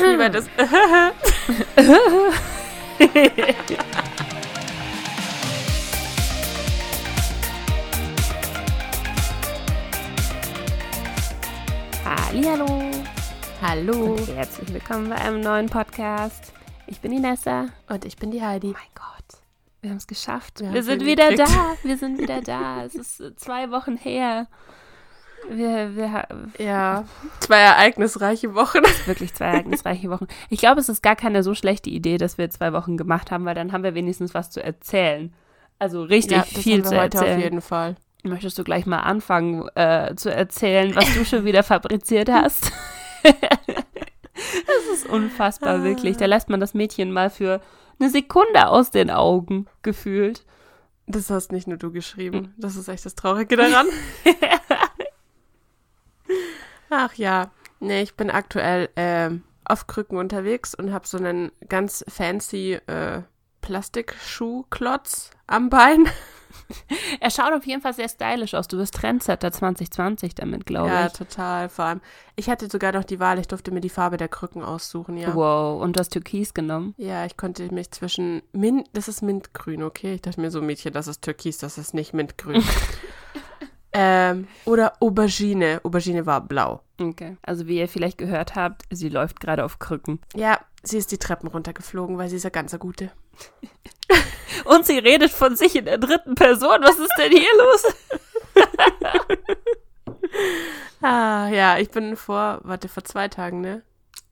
Lieber das. Hallo. Hallo. Und herzlich willkommen bei einem neuen Podcast. Ich bin die Nessa. Und ich bin die Heidi. Oh mein Gott. Wir haben es geschafft. Wir Wir, sind wieder hingekriegt. da. Wir sind wieder da. es ist äh, zwei Wochen her. Wir, wir haben Ja, zwei ereignisreiche Wochen. wirklich zwei ereignisreiche Wochen. Ich glaube, es ist gar keine so schlechte Idee, dass wir zwei Wochen gemacht haben, weil dann haben wir wenigstens was zu erzählen. Also richtig ja, viel zu erzählen. auf jeden Fall. Möchtest du gleich mal anfangen äh, zu erzählen, was du schon wieder fabriziert hast? das ist unfassbar, wirklich. Da lässt man das Mädchen mal für eine Sekunde aus den Augen gefühlt. Das hast nicht nur du geschrieben. Das ist echt das Traurige daran. Ach ja. Nee, ich bin aktuell ähm, auf Krücken unterwegs und habe so einen ganz fancy äh, Plastikschuhklotz am Bein. Er schaut auf jeden Fall sehr stylisch aus. Du bist Trendsetter 2020 damit, glaube Ja, ich. total. Vor allem, ich hatte sogar noch die Wahl, ich durfte mir die Farbe der Krücken aussuchen, ja. Wow, und du hast Türkis genommen. Ja, ich konnte mich zwischen Mint, das ist Mintgrün, okay? Ich dachte mir so, Mädchen, das ist Türkis, das ist nicht Mintgrün. ähm, oder Aubergine. Aubergine war blau. Okay. Also wie ihr vielleicht gehört habt, sie läuft gerade auf Krücken. Ja, sie ist die Treppen runtergeflogen, weil sie ist ja ganz gute. Und sie redet von sich in der dritten Person. Was ist denn hier los? Ah, ja, ich bin vor, warte, vor zwei Tagen, ne?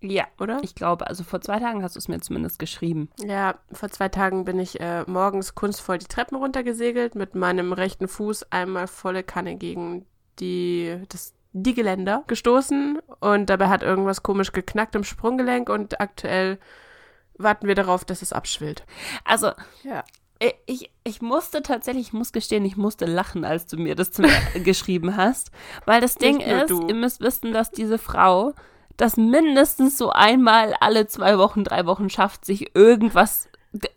Ja, Oder? ich glaube, also vor zwei Tagen hast du es mir zumindest geschrieben. Ja, vor zwei Tagen bin ich äh, morgens kunstvoll die Treppen runtergesegelt, mit meinem rechten Fuß einmal volle Kanne gegen die, das, die Geländer gestoßen und dabei hat irgendwas komisch geknackt im Sprunggelenk und aktuell warten wir darauf, dass es abschwillt. Also, Ja. ich- ich, ich musste tatsächlich, ich muss gestehen, ich musste lachen, als du mir das zum, geschrieben hast. Weil das Ding ist, du. ihr müsst wissen, dass diese Frau das mindestens so einmal alle zwei Wochen, drei Wochen schafft, sich irgendwas,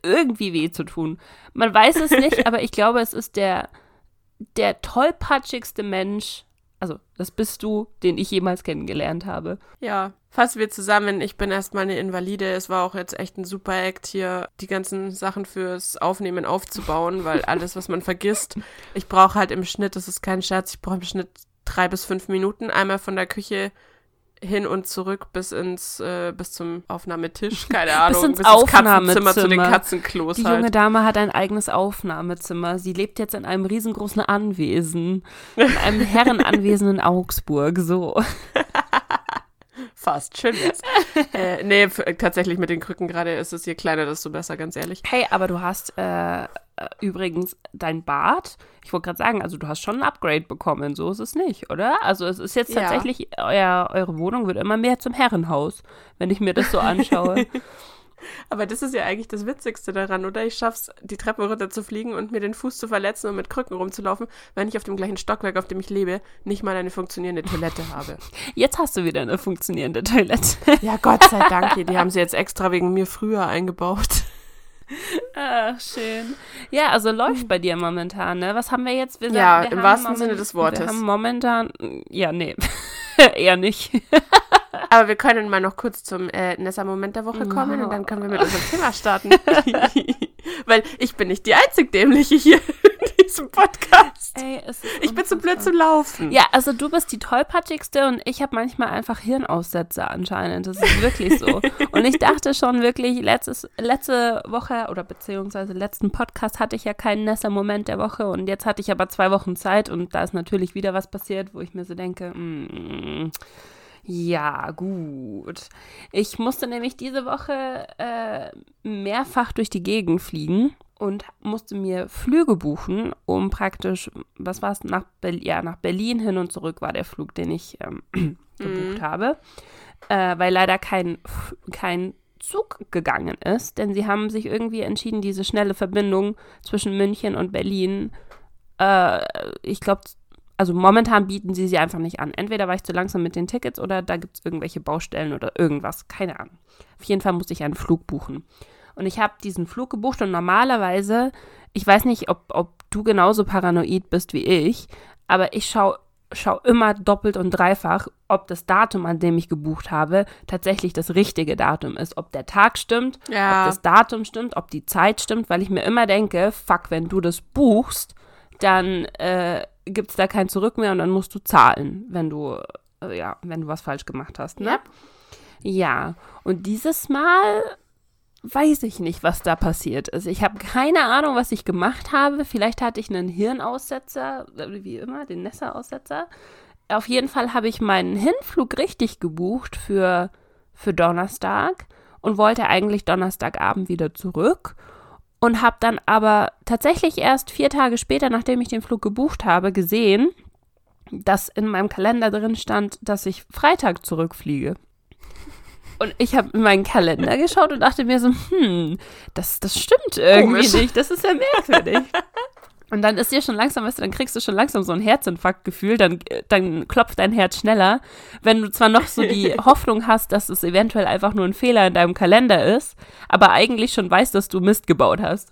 irgendwie weh zu tun. Man weiß es nicht, aber ich glaube, es ist der, der tollpatschigste Mensch, also das bist du, den ich jemals kennengelernt habe. Ja, fassen wir zusammen. Ich bin erstmal eine Invalide. Es war auch jetzt echt ein super Act hier, die ganzen Sachen fürs Aufnehmen aufzubauen, weil alles, was man vergisst, ich brauche halt im Schnitt, das ist kein Scherz, ich brauche im Schnitt drei bis fünf Minuten, einmal von der Küche hin und zurück bis ins, äh, bis zum Aufnahmetisch, keine Ahnung, ins ins Katzenzimmer zu den Aufnahmezimmer. Katzenklos Die junge halt. Dame hat ein eigenes Aufnahmezimmer. Sie lebt jetzt in einem riesengroßen Anwesen. In einem Herrenanwesen in Augsburg. So. Fast, schön wär's. äh, nee, tatsächlich mit den Krücken gerade ist es je kleiner, desto besser, ganz ehrlich. Hey, aber du hast äh, übrigens dein Bad. Ich wollte gerade sagen, also du hast schon ein Upgrade bekommen. So ist es nicht, oder? Also es ist jetzt Ja. tatsächlich, euer, eure Wohnung wird immer mehr zum Herrenhaus, wenn ich mir das so anschaue. Aber das ist ja eigentlich das Witzigste daran, oder? Ich schaff's, die Treppe runter zu fliegen und mir den Fuß zu verletzen und mit Krücken rumzulaufen, wenn ich auf dem gleichen Stockwerk, auf dem ich lebe, nicht mal eine funktionierende Toilette habe. Jetzt hast du wieder eine funktionierende Toilette. Ja, Gott sei Dank, die haben sie jetzt extra wegen mir früher eingebaut. Ach, schön. Ja, also läuft bei dir momentan, ne? Was haben wir jetzt? Wir Ja, wir im wahrsten Sinne des Wortes. Wir haben momentan, ja, nee, eher nicht. Aber wir können mal noch kurz zum äh, Nessa-Moment der Woche kommen und dann können wir mit unserem Thema starten. Weil ich bin nicht die einzig Dämliche hier diesem Podcast. Ey, Ich bin zu blöd unfassbar. zu laufen. Ja, also du bist die tollpatschigste und ich habe manchmal einfach Hirnaussätze anscheinend. Das ist wirklich so. und ich dachte schon wirklich, letztes, letzte Woche oder beziehungsweise letzten Podcast hatte ich ja keinen Nesser-Moment der Woche und jetzt hatte ich aber zwei Wochen Zeit und da ist natürlich wieder was passiert, wo ich mir so denke, mm, ja, gut. Ich musste nämlich diese Woche äh, mehrfach durch die Gegend fliegen und musste mir Flüge buchen, um praktisch, was war es, nach, Ber- ja, nach Berlin hin und zurück war der Flug, den ich ähm, gebucht habe, äh, weil leider kein, kein Zug gegangen ist, denn sie haben sich irgendwie entschieden, diese schnelle Verbindung zwischen München und Berlin, äh, ich glaube, also momentan bieten sie sie einfach nicht an. Entweder war ich zu langsam mit den Tickets oder da gibt es irgendwelche Baustellen oder irgendwas, keine Ahnung. Auf jeden Fall musste ich einen Flug buchen. Und ich habe diesen Flug gebucht und normalerweise, ich weiß nicht, ob, ob du genauso paranoid bist wie ich, aber ich schaue schaue immer doppelt und dreifach, ob das Datum, an dem ich gebucht habe, tatsächlich das richtige Datum ist. Ob der Tag stimmt, Ja. ob das Datum stimmt, ob die Zeit stimmt, weil ich mir immer denke, fuck, wenn du das buchst, dann äh, gibt es da kein Zurück mehr und dann musst du zahlen, wenn du, äh, ja, wenn du was falsch gemacht hast. Ne? Yep. Ja, und dieses Mal weiß ich nicht, was da passiert ist. Ich habe keine Ahnung, was ich gemacht habe. Vielleicht hatte ich einen Hirnaussetzer, äh, wie immer, den Nessa-Aussetzer. Auf jeden Fall habe ich meinen Hinflug richtig gebucht für, für Donnerstag und wollte eigentlich Donnerstagabend wieder zurück und habe dann aber tatsächlich erst vier Tage später, nachdem ich den Flug gebucht habe, gesehen, dass in meinem Kalender drin stand, dass ich Freitag zurückfliege. Und ich habe in meinen Kalender geschaut und dachte mir so, hm, das, das stimmt irgendwie Komisch. nicht. Das ist ja merkwürdig. Und dann ist dir schon langsam, weißt du, dann kriegst du schon langsam so ein Herzinfarktgefühl, dann, dann klopft dein Herz schneller. Wenn du zwar noch so die Hoffnung hast, dass es eventuell einfach nur ein Fehler in deinem Kalender ist, aber eigentlich schon weißt, dass du Mist gebaut hast.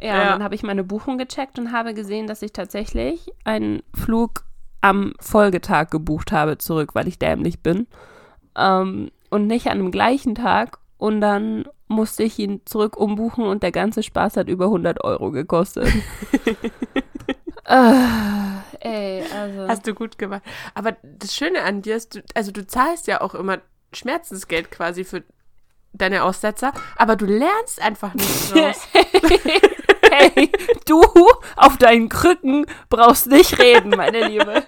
Ja, Ja. und dann habe ich meine Buchung gecheckt und habe gesehen, dass ich tatsächlich einen Flug am Folgetag gebucht habe zurück, weil ich dämlich bin. Ähm, und nicht an dem gleichen Tag. Und dann musste ich ihn zurück umbuchen und der ganze Spaß hat über 100 Euro gekostet. äh, ey, also. Hast du gut gemacht. Aber das Schöne an dir ist, du, also du zahlst ja auch immer Schmerzensgeld quasi für deine Aussetzer, aber du lernst einfach nicht draus. hey, du auf deinen Krücken brauchst nicht reden, meine Liebe.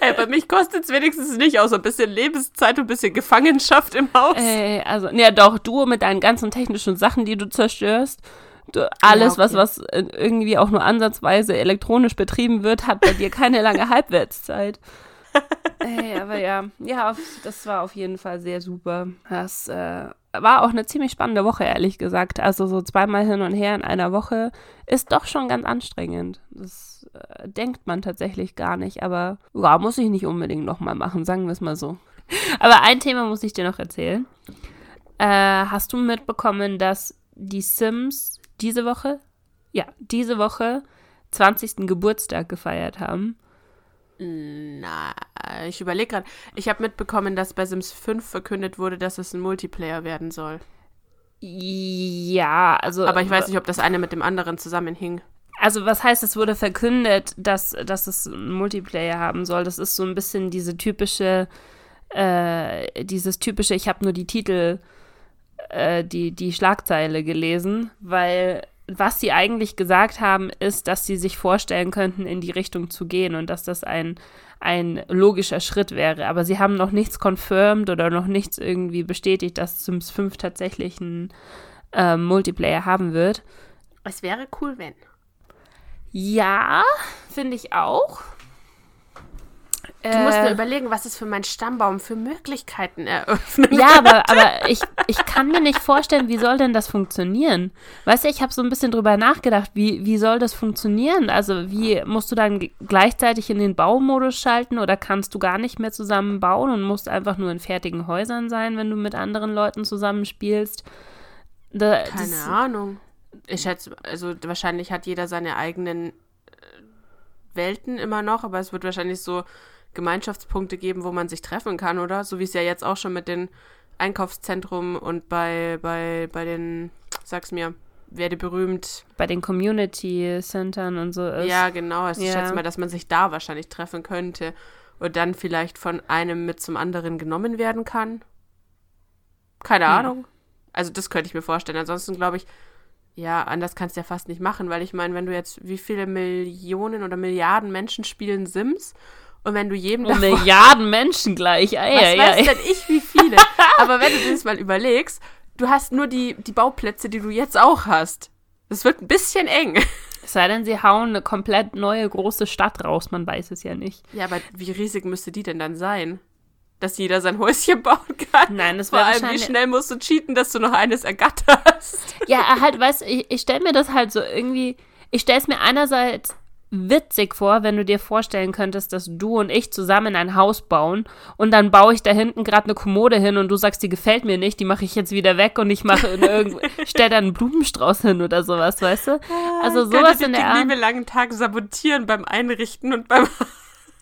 hey, bei mich kostet es wenigstens nicht, außer ein bisschen Lebenszeit und ein bisschen Gefangenschaft im Haus. Ey, also, ja doch, du mit deinen ganzen technischen Sachen, die du zerstörst. Du, alles, Ja, okay. was, was irgendwie auch nur ansatzweise elektronisch betrieben wird, hat bei dir keine lange Halbwertszeit. Ey, aber ja, ja, das war auf jeden Fall sehr super. Das äh, war auch eine ziemlich spannende Woche, ehrlich gesagt. Also so zweimal hin und her in einer Woche ist doch schon ganz anstrengend. Das äh, denkt man tatsächlich gar nicht, aber ja, muss ich nicht unbedingt nochmal machen, sagen wir es mal so. Aber ein Thema muss ich dir noch erzählen. Äh, hast du mitbekommen, dass die Sims diese Woche, ja, diese Woche 20. Geburtstag gefeiert haben? Na, ich überlege gerade. Ich habe mitbekommen, dass bei Sims 5 verkündet wurde, dass es ein Multiplayer werden soll. Ja, also. Aber ich weiß nicht, ob das eine mit dem anderen zusammenhing. Also, was heißt, es wurde verkündet, dass, dass es einen Multiplayer haben soll? Das ist so ein bisschen diese typische, äh, dieses typische, ich habe nur die Titel, äh, die, die Schlagzeile gelesen, weil was sie eigentlich gesagt haben, ist, dass sie sich vorstellen könnten, in die Richtung zu gehen und dass das ein, ein logischer Schritt wäre. Aber sie haben noch nichts confirmed oder noch nichts irgendwie bestätigt, dass Sims 5 tatsächlich einen äh, Multiplayer haben wird. Es wäre cool, wenn. Ja, finde ich auch. Du musst Äh, mir überlegen, was es für meinen Stammbaum für Möglichkeiten eröffnen Ja, aber, aber ich, ich kann mir nicht vorstellen, wie soll denn das funktionieren? Weißt du, ich habe so ein bisschen drüber nachgedacht, wie, wie soll das funktionieren? Also, wie musst du dann gleichzeitig in den Baumodus schalten oder kannst du gar nicht mehr zusammen bauen und musst einfach nur in fertigen Häusern sein, wenn du mit anderen Leuten zusammenspielst? Da, Keine das- Ahnung. Ich schätze, also wahrscheinlich hat jeder seine eigenen äh, Welten immer noch, aber es wird wahrscheinlich so Gemeinschaftspunkte geben, wo man sich treffen kann, oder? So wie es ja jetzt auch schon mit den Einkaufszentrum und bei, bei, bei den, sag's mir, werde berühmt. Bei den Community Centern und so ist. Ja, genau. Also ich Ja. schätze mal, dass man sich da wahrscheinlich treffen könnte und dann vielleicht von einem mit zum anderen genommen werden kann. Keine Hm. Ahnung. Also das könnte ich mir vorstellen. Ansonsten glaube ich, ja, anders kannst du ja fast nicht machen, weil ich meine, wenn du jetzt, wie viele Millionen oder Milliarden Menschen spielen Sims und wenn du jedem davon- Milliarden Menschen gleich. Ei, was ei, weiß ei. denn ich, wie viele? Aber wenn du dir das mal überlegst, du hast nur die, die Bauplätze, die du jetzt auch hast. Das wird ein bisschen eng. Es sei denn, sie hauen eine komplett neue große Stadt raus, man weiß es ja nicht. Ja, aber wie riesig müsste die denn dann sein? Dass jeder sein Häuschen bauen kann? Nein, das Vor wäre allem, wie schnell musst du cheaten, dass du noch eines ergatterst? Ja, halt, weißt du, ich, ich stelle mir das halt so irgendwie. Ich stelle es mir einerseits witzig vor, wenn du dir vorstellen könntest, dass du und ich zusammen ein Haus bauen und dann baue ich da hinten gerade eine Kommode hin und du sagst, die gefällt mir nicht, die mache ich jetzt wieder weg und ich mache stell da einen Blumenstrauß hin oder sowas, weißt du? Also sowas in der den liebe Art. langen Tag sabotieren beim Einrichten und beim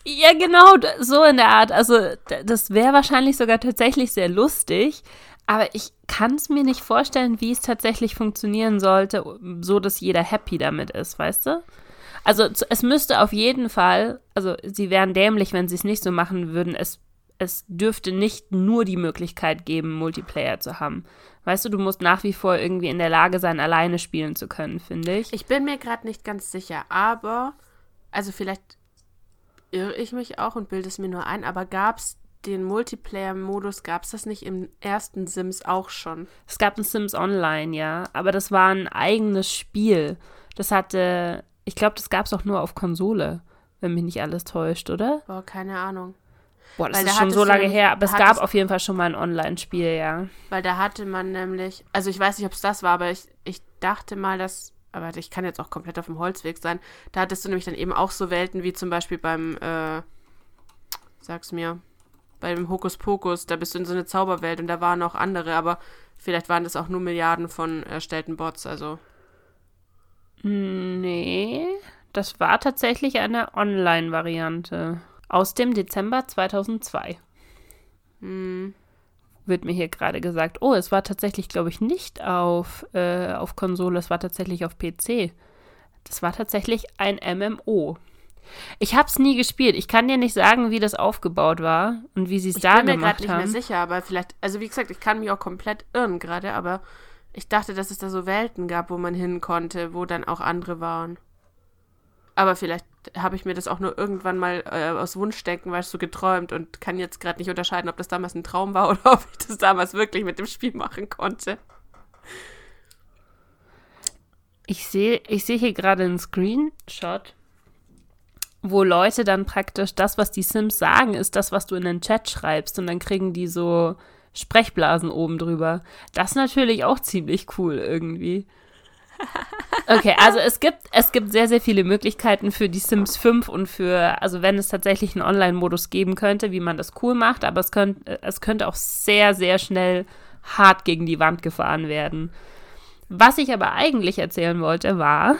Ja, genau, so in der Art. Also, das wäre wahrscheinlich sogar tatsächlich sehr lustig, aber ich kann es mir nicht vorstellen, wie es tatsächlich funktionieren sollte, so dass jeder happy damit ist, weißt du? Also, es müsste auf jeden Fall, also, sie wären dämlich, wenn sie es nicht so machen würden. Es, es dürfte nicht nur die Möglichkeit geben, Multiplayer zu haben. Weißt du, du musst nach wie vor irgendwie in der Lage sein, alleine spielen zu können, finde ich. Ich bin mir gerade nicht ganz sicher, aber, also vielleicht irre ich mich auch und bilde es mir nur ein, aber gab es den Multiplayer-Modus, gab es das nicht im ersten Sims auch schon? Es gab ein Sims Online, ja, aber das war ein eigenes Spiel. Das hatte, ich glaube, das gab es auch nur auf Konsole, wenn mich nicht alles täuscht, oder? Boah, keine Ahnung. Boah, das weil ist schon so lange her, aber es gab auf jeden Fall schon mal ein Online-Spiel, ja. Weil da hatte man nämlich, also ich weiß nicht, ob es das war, aber ich, ich dachte mal, dass aber ich kann jetzt auch komplett auf dem Holzweg sein. Da hattest du nämlich dann eben auch so Welten wie zum Beispiel beim, äh, sag's mir, beim Hokuspokus, da bist du in so eine Zauberwelt und da waren auch andere, aber vielleicht waren das auch nur Milliarden von erstellten Bots, also. Nee, das war tatsächlich eine Online-Variante aus dem Dezember 2002. Hm wird mir hier gerade gesagt. Oh, es war tatsächlich, glaube ich, nicht auf, äh, auf Konsole, es war tatsächlich auf PC. Das war tatsächlich ein MMO. Ich habe es nie gespielt. Ich kann dir nicht sagen, wie das aufgebaut war und wie sie es da gemacht haben. Ich bin mir gerade nicht mehr sicher, aber vielleicht, also wie gesagt, ich kann mich auch komplett irren gerade, aber ich dachte, dass es da so Welten gab, wo man hin konnte, wo dann auch andere waren. Aber vielleicht habe ich mir das auch nur irgendwann mal äh, aus Wunschdenken, weißt du, so geträumt und kann jetzt gerade nicht unterscheiden, ob das damals ein Traum war oder ob ich das damals wirklich mit dem Spiel machen konnte. Ich sehe ich seh hier gerade einen Screenshot, wo Leute dann praktisch das, was die Sims sagen, ist das, was du in den Chat schreibst und dann kriegen die so Sprechblasen oben drüber. Das ist natürlich auch ziemlich cool irgendwie. Okay, also es gibt, es gibt sehr, sehr viele Möglichkeiten für die Sims 5 und für, also wenn es tatsächlich einen Online-Modus geben könnte, wie man das cool macht, aber es, könnt, es könnte auch sehr, sehr schnell hart gegen die Wand gefahren werden. Was ich aber eigentlich erzählen wollte, war,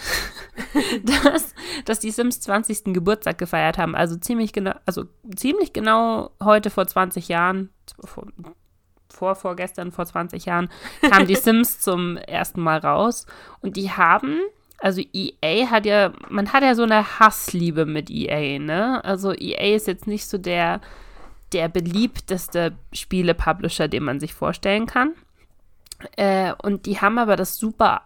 dass, dass die Sims 20. Geburtstag gefeiert haben. Also ziemlich genau, also ziemlich genau heute vor 20 Jahren, vor, vorgestern, vor 20 Jahren, kamen die Sims zum ersten Mal raus. Und die haben, also EA hat ja, man hat ja so eine Hassliebe mit EA, ne? Also EA ist jetzt nicht so der, der beliebteste Spiele-Publisher, den man sich vorstellen kann. Äh, und die haben aber das super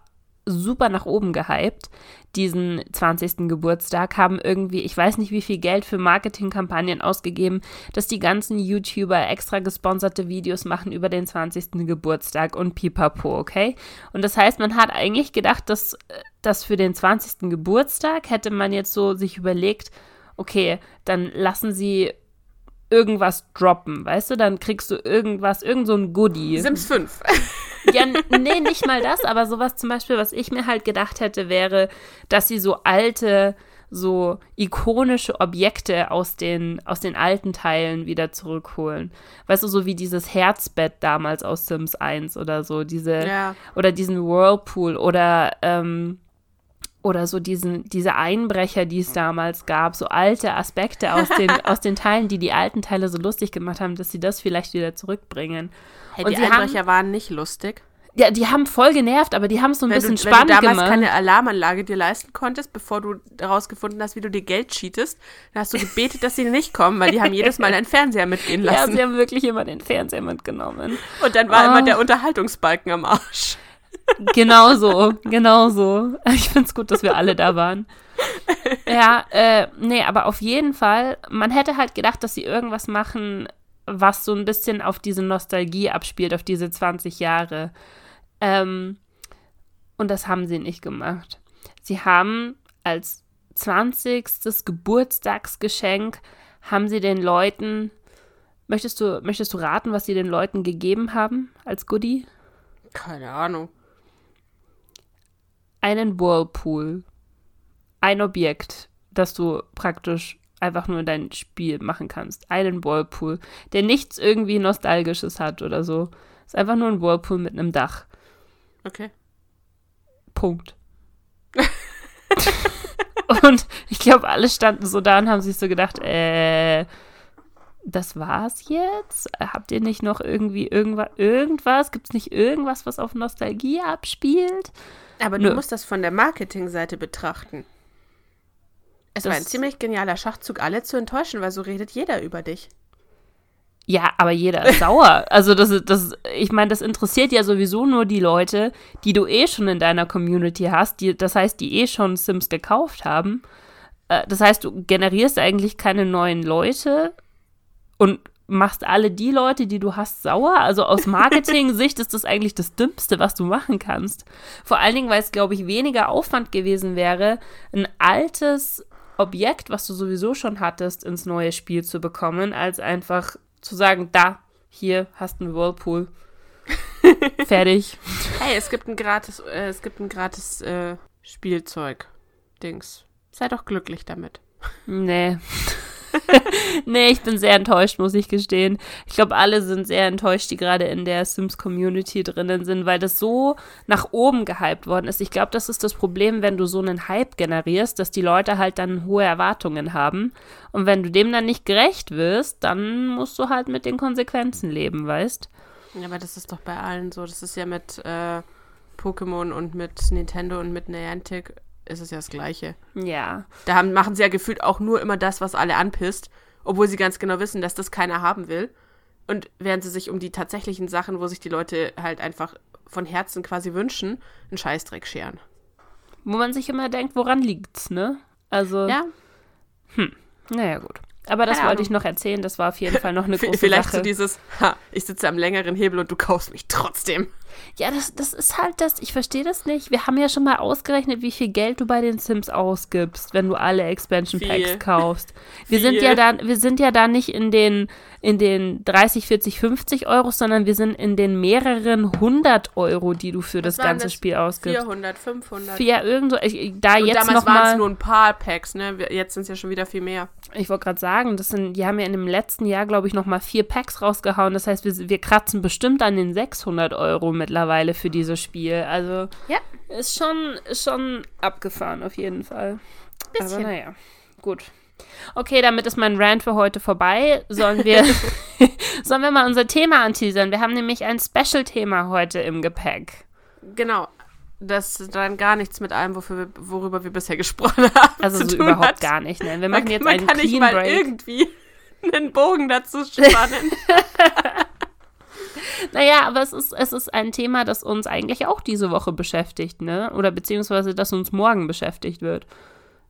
super nach oben gehypt, diesen 20. Geburtstag, haben irgendwie, ich weiß nicht wie viel Geld für Marketingkampagnen ausgegeben, dass die ganzen YouTuber extra gesponserte Videos machen über den 20. Geburtstag und pipapo, okay? Und das heißt, man hat eigentlich gedacht, dass, dass für den 20. Geburtstag hätte man jetzt so sich überlegt, okay, dann lassen sie irgendwas droppen, weißt du? Dann kriegst du irgendwas, irgend so ein Goodie. Sims 5. Ja, nee, nicht mal das, aber sowas zum Beispiel, was ich mir halt gedacht hätte, wäre, dass sie so alte, so ikonische Objekte aus den, aus den alten Teilen wieder zurückholen. Weißt du, so wie dieses Herzbett damals aus Sims 1 oder so, diese, ja. oder diesen Whirlpool oder, ähm, oder so diesen, diese Einbrecher, die es damals gab, so alte Aspekte aus den, aus den Teilen, die die alten Teile so lustig gemacht haben, dass sie das vielleicht wieder zurückbringen. Hey, und die Einbrecher haben, waren nicht lustig. Ja, die haben voll genervt, aber die haben es so ein wenn bisschen du, spannend gemacht. Wenn du damals gemacht. keine Alarmanlage dir leisten konntest, bevor du herausgefunden hast, wie du dir Geld cheatest, dann hast du gebetet, dass sie nicht kommen, weil die haben jedes Mal einen Fernseher mitgehen lassen. Ja, sie haben wirklich immer den Fernseher mitgenommen. Und dann war oh. immer der Unterhaltungsbalken am Arsch. Genau so, genau so. Ich finde es gut, dass wir alle da waren. Ja, äh, nee, aber auf jeden Fall, man hätte halt gedacht, dass sie irgendwas machen, was so ein bisschen auf diese Nostalgie abspielt, auf diese 20 Jahre. Ähm, und das haben sie nicht gemacht. Sie haben als 20. Geburtstagsgeschenk haben sie den Leuten Möchtest du, möchtest du raten, was sie den Leuten gegeben haben als Goodie? Keine Ahnung. Einen Whirlpool. Ein Objekt, das du praktisch einfach nur dein Spiel machen kannst. Einen Whirlpool, der nichts irgendwie Nostalgisches hat oder so. Ist einfach nur ein Whirlpool mit einem Dach. Okay. Punkt. Und ich glaube, alle standen so da und haben sich so gedacht, äh, das war's jetzt? Habt ihr nicht noch irgendwie irgendwas? irgendwas? Gibt es nicht irgendwas, was auf Nostalgie abspielt? Aber Nö. du musst das von der Marketingseite betrachten. Es war ein Das- ziemlich genialer Schachzug, alle zu enttäuschen, weil so redet jeder über dich. Ja, aber jeder ist sauer. Also das, das, ich meine, das interessiert ja sowieso nur die Leute, die du eh schon in deiner Community hast. Die, das heißt, die eh schon Sims gekauft haben. Äh, Das heißt, du generierst eigentlich keine neuen Leute und machst alle die Leute, die du hast, sauer. Also aus Marketing-Sicht ist das eigentlich das Dümmste, was du machen kannst. Vor allen Dingen, weil es, glaube ich, weniger Aufwand gewesen wäre, ein altes Objekt, was du sowieso schon hattest, ins neue Spiel zu bekommen, als einfach zu sagen, da, hier hast du einen Whirlpool. Fertig. Hey, es gibt ein gratis, äh, es gibt ein gratis äh, Spielzeug-Dings. Sei doch glücklich damit. Nee. nee, ich bin sehr enttäuscht, muss ich gestehen. Ich glaube, alle sind sehr enttäuscht, die gerade in der Sims-Community drinnen sind, weil das so nach oben gehypt worden ist. Ich glaube, das ist das Problem, wenn du so einen Hype generierst, dass die Leute halt dann hohe Erwartungen haben. Und wenn du dem dann nicht gerecht wirst, dann musst du halt mit den Konsequenzen leben, weißt? Ja, aber das ist doch bei allen so. Das ist ja mit äh, Pokémon und mit Nintendo und mit Niantic ist es ja das Gleiche. Ja. Da haben, machen sie ja gefühlt auch nur immer das, was alle anpisst, obwohl sie ganz genau wissen, dass das keiner haben will. Und während sie sich um die tatsächlichen Sachen, wo sich die Leute halt einfach von Herzen quasi wünschen, einen Scheißdreck scheren. Wo man sich immer denkt, woran liegt's, ne? Also, Ja, naja, gut. Aber das Keine wollte Ahnung. ich noch erzählen. Das war auf jeden Fall noch eine große vielleicht Sache. so dieses, ha, ich sitze am längeren Hebel und du kaufst mich trotzdem. Ja, das, das ist halt das, ich verstehe das nicht. Wir haben ja schon mal ausgerechnet, wie viel Geld du bei den Sims ausgibst, wenn du alle Expansion Packs Viel. kaufst. Wir Viel. sind ja da, wir sind ja da nicht in den, in den 30, 40, 50 Euro, sondern wir sind in den mehreren hundert Euro, die du für das waren ganze das? Spiel ausgibst. 400, 500. Ja, irgendwo, ich, da und jetzt damals noch waren mal, es nur ein paar Packs, ne? Jetzt sind es ja schon wieder viel mehr. ich wollte gerade sagen, das sind, die haben ja in dem letzten Jahr, glaube ich, noch mal vier Packs rausgehauen. Das heißt, wir, wir kratzen bestimmt an den 600 Euro mittlerweile für dieses Spiel. Also Ja. ist schon, ist schon abgefahren auf jeden Fall. Aber Bisschen. naja, gut. Okay, damit ist mein Rant für heute vorbei. Sollen wir, sollen wir mal unser Thema anteasern? Wir haben nämlich ein Special-Thema heute im Gepäck. Genau. Das dann gar nichts mit allem, wofür wir, worüber wir bisher gesprochen haben. Also so überhaupt hat. gar nicht. Ne? Wir Man, machen jetzt man einen kann nicht Clean mal Break. irgendwie einen Bogen dazu spannen. Naja, aber es ist, es ist ein Thema, das uns eigentlich auch diese Woche beschäftigt, ne? Oder beziehungsweise das uns morgen beschäftigt wird.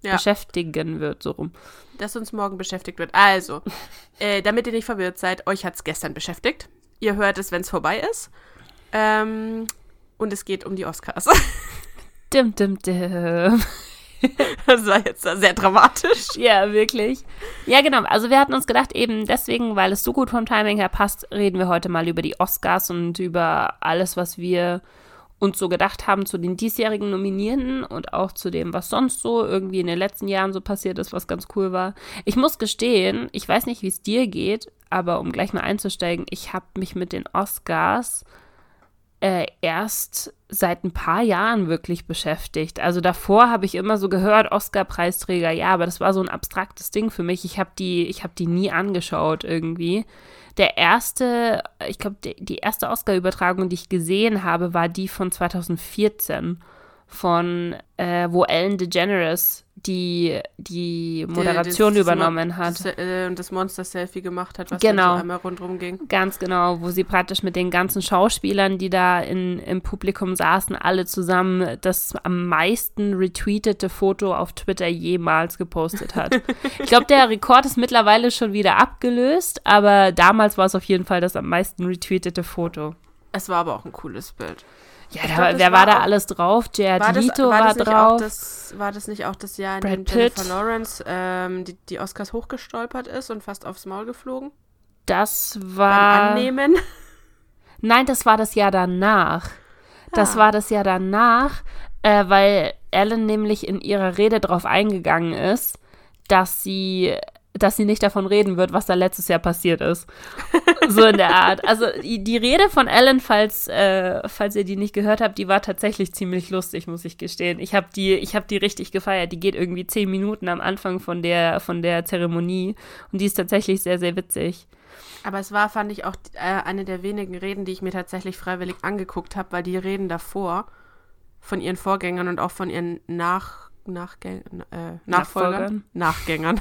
Ja. Beschäftigen wird, so rum. das uns morgen beschäftigt wird. Also, äh, damit ihr nicht verwirrt seid, euch hat es gestern beschäftigt. Ihr hört es, wenn es vorbei ist. Ähm, und es geht um die Oscars. Dim, dim, dim. Das war jetzt sehr dramatisch. Ja, wirklich. Ja, genau. Also wir hatten uns gedacht, eben deswegen, weil es so gut vom Timing her passt, reden wir heute mal über die Oscars und über alles, was wir uns so gedacht haben zu den diesjährigen Nominierten und auch zu dem, was sonst so irgendwie in den letzten Jahren so passiert ist, was ganz cool war. Ich muss gestehen, ich weiß nicht, wie es dir geht, aber um gleich mal einzusteigen, ich habe mich mit den Oscars äh, erst seit ein paar Jahren wirklich beschäftigt. Also davor habe ich immer so gehört, Oscar-Preisträger, ja, aber das war so ein abstraktes Ding für mich. Ich habe die, ich die nie angeschaut irgendwie. Der erste, ich glaube, die, die erste Oscar-Übertragung, die ich gesehen habe, war die von 2014 von, äh, wo Ellen DeGeneres die, die Moderation Das- das übernommen hat. Das, äh, und das Monster-Selfie gemacht hat, was Genau. dann so einmal rundherum ging. Ganz genau, wo sie praktisch mit den ganzen Schauspielern, die da in, im Publikum saßen, alle zusammen das am meisten retweetete Foto auf Twitter jemals gepostet hat. ich glaube, der Rekord ist mittlerweile schon wieder abgelöst, aber damals war es auf jeden Fall das am meisten retweetete Foto. Es war aber auch ein cooles Bild. Ja, da, glaub, wer war war da auch- alles drauf? Jared War das, Leto war war, das nicht auch drauf. das, war das nicht auch das Jahr, in Brad dem Jennifer Pitt. Lawrence ähm, die, die Oscars hochgestolpert ist und fast aufs Maul geflogen? das Beim war. Annehmen? Nein, das war das Jahr danach. Das Ah. war das Jahr danach, äh, weil Ellen nämlich in ihrer Rede darauf eingegangen ist, dass sie dass sie nicht davon reden wird, was da letztes Jahr passiert ist. so in der Art. Also die, Rede von Ellen, falls, äh, falls ihr die nicht gehört habt, die war tatsächlich ziemlich lustig, muss ich gestehen. Ich habe die, hab die richtig gefeiert. Die geht irgendwie zehn Minuten am Anfang von der, von der Zeremonie und die ist tatsächlich sehr, sehr witzig. Aber es war, fand ich, auch äh, eine der wenigen Reden, die ich mir tatsächlich freiwillig angeguckt habe, weil die Reden davor von ihren Vorgängern und auch von ihren Nach Nachgäng äh, Nachfolgern, Nachgängern.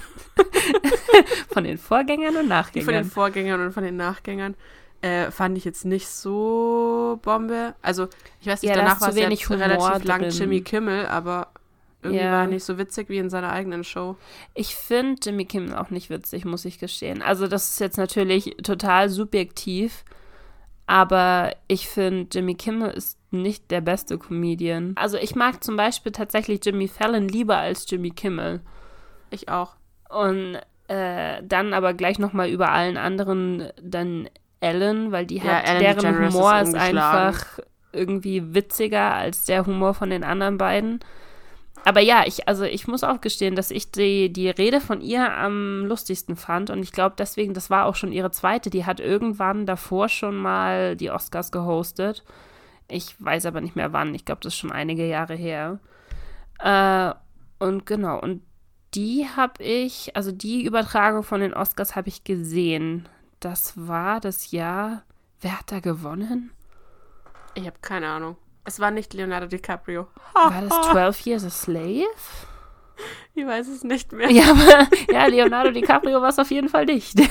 von den Vorgängern und Nachgängern. Von den Vorgängern und von den Nachgängern. Äh, fand ich jetzt nicht so Bombe. Also, ich weiß nicht, Ja, da danach war es Humor relativ lang drin. Jimmy Kimmel, aber irgendwie Ja. war er nicht so witzig wie in seiner eigenen Show. Ich finde Jimmy Kimmel auch nicht witzig, muss ich gestehen. Also das ist jetzt natürlich total subjektiv, aber ich finde, Jimmy Kimmel ist nicht der beste Comedian. Also ich mag zum Beispiel tatsächlich Jimmy Fallon lieber als Jimmy Kimmel. Ich auch. Und äh, dann aber gleich nochmal über allen anderen dann Ellen, weil die Ja, hat, Ellen deren DeGeneres ist Humor ist, ungeschlagen. einfach irgendwie witziger als der Humor von den anderen beiden. Aber ja, ich, also ich muss auch gestehen, dass ich die, die Rede von ihr am lustigsten fand. Und ich glaube deswegen, das war auch schon ihre zweite. Die hat irgendwann davor schon mal die Oscars gehostet. Ich weiß aber nicht mehr wann. Ich glaube, das ist schon einige Jahre her. Äh, und genau, und die habe ich, also die Übertragung von den Oscars habe ich gesehen. Das war das Jahr. Wer hat da gewonnen? Ich habe keine Ahnung. Es war nicht Leonardo DiCaprio. War das 12 Years a Slave? Ich weiß es nicht mehr. Ja, aber ja, Leonardo DiCaprio war es auf jeden Fall nicht.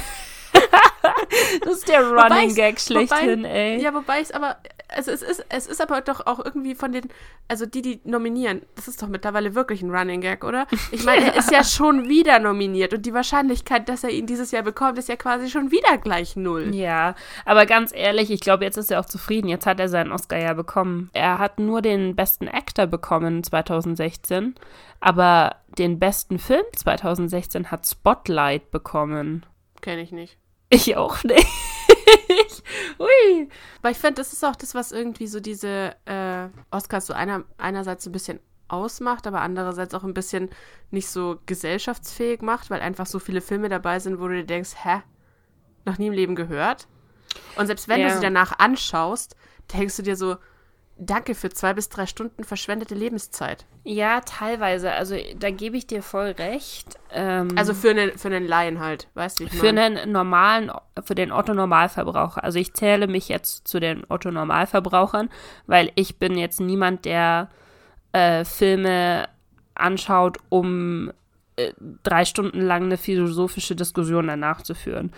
das ist der Running Gag schlechthin, wobei, ey. Ja, wobei ich es aber, also es ist, es ist aber doch auch irgendwie von den, also die, die nominieren, das ist doch mittlerweile wirklich ein Running Gag, oder? Ich meine, er ist ja schon wieder nominiert und die Wahrscheinlichkeit, dass er ihn dieses Jahr bekommt, ist ja quasi schon wieder gleich null. Ja, aber ganz ehrlich, ich glaube, jetzt ist er auch zufrieden. Jetzt hat er seinen Oscar ja bekommen. Er hat nur den besten Actor bekommen 2016, aber den besten Film 2016 hat Spotlight bekommen. Kenne ich nicht. Ich auch nicht. Ui. Aber ich finde, das ist auch das, was irgendwie so diese äh, Oscars so einer, einerseits so ein bisschen ausmacht, aber andererseits auch ein bisschen nicht so gesellschaftsfähig macht, weil einfach so viele Filme dabei sind, wo du dir denkst, hä, noch nie im Leben gehört. Und selbst wenn Ja. du sie danach anschaust, denkst du dir so, danke für zwei bis drei Stunden verschwendete Lebenszeit. Ja, teilweise. Also da gebe ich dir voll recht. Ähm, Also für einen, für einen Laien halt, weißt du, für einen normalen, für den Otto-Normalverbraucher. Also ich zähle mich jetzt zu den Otto-Normalverbrauchern, weil ich bin jetzt niemand, der äh, Filme anschaut, um äh, drei Stunden lang eine philosophische Diskussion danach zu führen.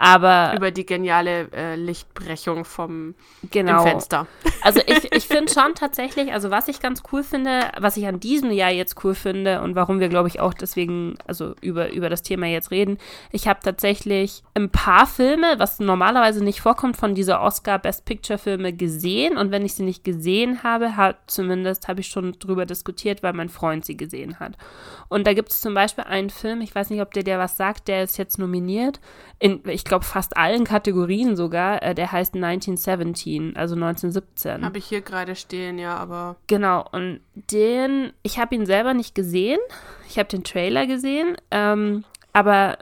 Aber Über die geniale äh, Lichtbrechung vom genau. Fenster. Also ich, ich finde schon tatsächlich, also was ich ganz cool finde, was ich an diesem Jahr jetzt cool finde und warum wir, glaube ich, auch deswegen, also über, über das Thema jetzt reden, ich habe tatsächlich ein paar Filme, was normalerweise nicht vorkommt, von dieser Oscar Best Picture Filme gesehen und wenn ich sie nicht gesehen habe, hat zumindest habe ich schon drüber diskutiert, weil mein Freund sie gesehen hat. Und da gibt es zum Beispiel einen Film, ich weiß nicht, ob der dir was sagt, der ist jetzt nominiert, in, ich glaube, fast allen Kategorien sogar, äh, der heißt 1917, also 1917. Habe ich hier gerade stehen, ja, aber Genau, und den, ich habe ihn selber nicht gesehen. Ich habe den Trailer gesehen, ähm, aber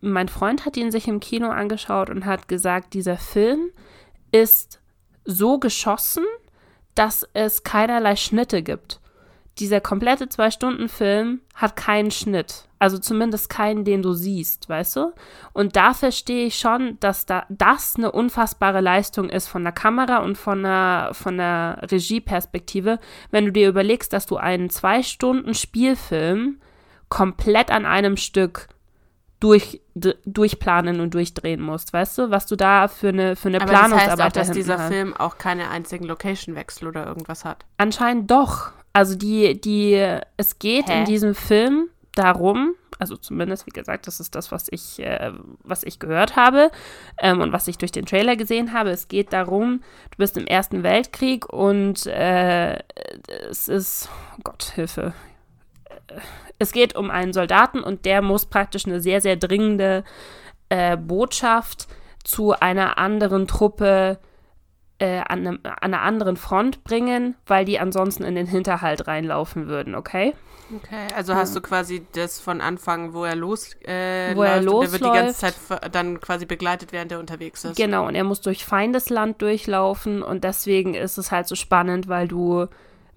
mein Freund hat ihn sich im Kino angeschaut und hat gesagt, dieser Film ist so geschossen, dass es keinerlei Schnitte gibt. Dieser komplette Zwei-Stunden-Film hat keinen Schnitt. Also zumindest keinen, den du siehst, weißt du? Und da verstehe ich schon, dass da das eine unfassbare Leistung ist von der Kamera und von der, von der Regieperspektive, wenn du dir überlegst, dass du einen Zwei-Stunden-Spielfilm komplett an einem Stück durch, durchplanen und durchdrehen musst, weißt du, was du da für eine, für eine Aber das heißt Planungsarbeit auch, dass dieser hast. Film auch keine einzigen Location-Wechsel oder irgendwas hat. Anscheinend doch. Also die, die, es geht Hä? in diesem Film darum, also zumindest, wie gesagt, das ist das, was ich, äh, was ich gehört habe ähm, und was ich durch den Trailer gesehen habe. Es geht darum, du bist im Ersten Weltkrieg und äh, es ist, oh Gott, Hilfe. Es geht um einen Soldaten und der muss praktisch eine sehr, sehr dringende äh, Botschaft zu einer anderen Truppe äh, an, einem, an einer anderen Front bringen, weil die ansonsten in den Hinterhalt reinlaufen würden, okay? Okay, also hast du quasi das von Anfang, wo er los, äh, Wo er läuft und der wird die ganze losläuft. Zeit dann quasi begleitet, während er unterwegs ist. Genau, und er muss durch Feindesland durchlaufen und deswegen ist es halt so spannend, weil du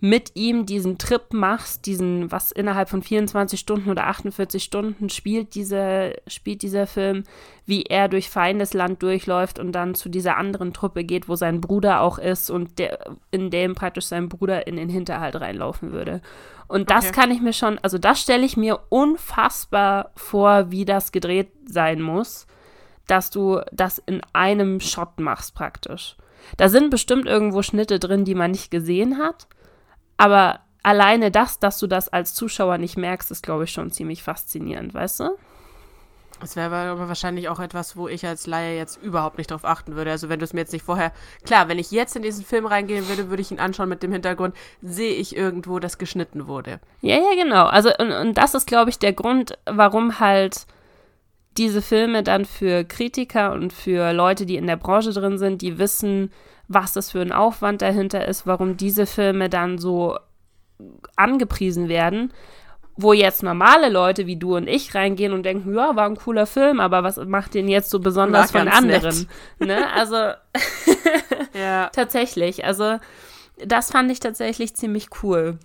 mit ihm diesen Trip machst, diesen, was innerhalb von 24 Stunden oder 48 Stunden spielt, diese, spielt dieser Film, wie er durch Feindesland durchläuft und dann zu dieser anderen Truppe geht, wo sein Bruder auch ist und der, in dem praktisch sein Bruder in den Hinterhalt reinlaufen würde. Und das Okay. kann ich mir schon, also das stelle ich mir unfassbar vor, wie das gedreht sein muss dass du das in einem Shot machst praktisch. Da sind bestimmt irgendwo Schnitte drin, die man nicht gesehen hat, aber alleine das, dass du das als Zuschauer nicht merkst, ist, glaube ich, schon ziemlich faszinierend, weißt du? Das wäre aber wahrscheinlich auch etwas, wo ich als Laie jetzt überhaupt nicht drauf achten würde. Also wenn du es mir jetzt nicht vorher. Klar, wenn ich jetzt in diesen Film reingehen würde, würde ich ihn anschauen mit dem Hintergrund, sehe ich irgendwo, dass geschnitten wurde. Ja, ja, genau. Also, und, und das ist, glaube ich, der Grund, warum halt diese Filme dann für Kritiker und für Leute, die in der Branche drin sind, die wissen, was das für ein Aufwand dahinter ist, warum diese Filme dann so angepriesen werden, wo jetzt normale Leute wie du und ich reingehen und denken, ja, war ein cooler Film, aber was macht den jetzt so besonders War von anderen? Ne? Also Ja. tatsächlich, also das fand ich tatsächlich ziemlich cool.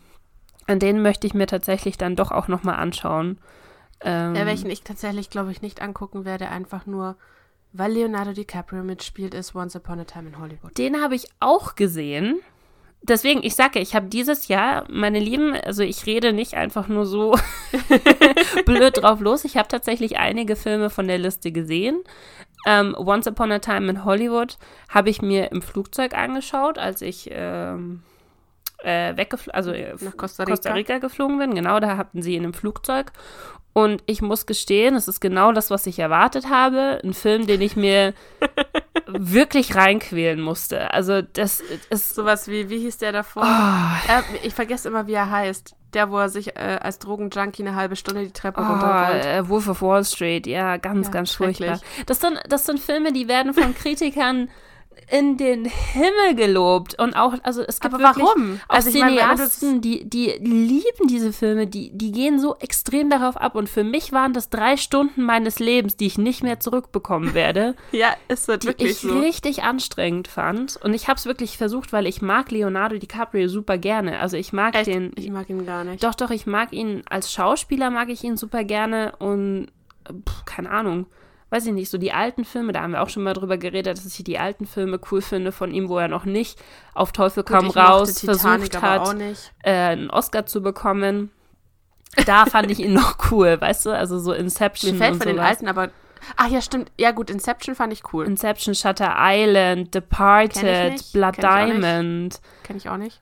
Und den möchte ich mir tatsächlich dann doch auch nochmal anschauen. Ähm, Ja, welchen ich tatsächlich, glaube ich, nicht angucken werde, einfach nur, weil Leonardo DiCaprio mitspielt, ist Once Upon a Time in Hollywood. Den habe ich auch gesehen. Deswegen, ich sage, ich habe dieses Jahr, meine Lieben, also ich rede nicht einfach nur so blöd drauf los. Ich habe tatsächlich einige Filme von der Liste gesehen. Ähm, Once Upon a Time in Hollywood habe ich mir im Flugzeug angeschaut, als ich ähm, äh, weggeflogen, also äh, Nach Costa Rica. Costa Rica geflogen bin. Genau, da hatten sie in einem Flugzeug. Und ich muss gestehen, es ist genau das, was ich erwartet habe. Ein Film, den ich mir wirklich reinquälen musste. Also das ist Sowas wie, wie hieß der davor? Oh, Äh, ich vergesse immer, wie er heißt. Der, wo er sich äh, als Drogenjunkie eine halbe Stunde die Treppe oh, runterrollt. äh, Wolf of Wall Street, ja, ganz, Ja, ganz furchtbar. Das sind, das sind Filme, die werden von Kritikern in den Himmel gelobt. Und auch, also es gibt Aber wirklich warum? auch Also Cineasten, die, die lieben diese Filme, die, die gehen so extrem darauf ab. Und für mich waren das drei Stunden meines Lebens, die ich nicht mehr zurückbekommen werde. Ja, ist das die wirklich ich so. richtig anstrengend fand. Und ich habe es wirklich versucht, weil ich mag Leonardo DiCaprio super gerne. Also ich mag Echt? den. Ich mag ihn gar nicht. Doch, doch, ich mag ihn als Schauspieler, mag ich ihn super gerne. Und pff, keine Ahnung. Weiß ich nicht, so die alten Filme, da haben wir auch schon mal drüber geredet, dass ich die alten Filme cool finde von ihm, wo er noch nicht auf Teufel komm Gut, mochte raus Titanic versucht hat, nicht. äh, einen Oscar zu bekommen. Da fand ich ihn noch cool, weißt du? Also so Inception. Mir fällt von den sowas. alten, aber. Ach ja, stimmt. Ja, gut, Inception fand ich cool. Inception, Shutter Island, Departed, Blood kenn. Diamond. Kenn ich auch nicht.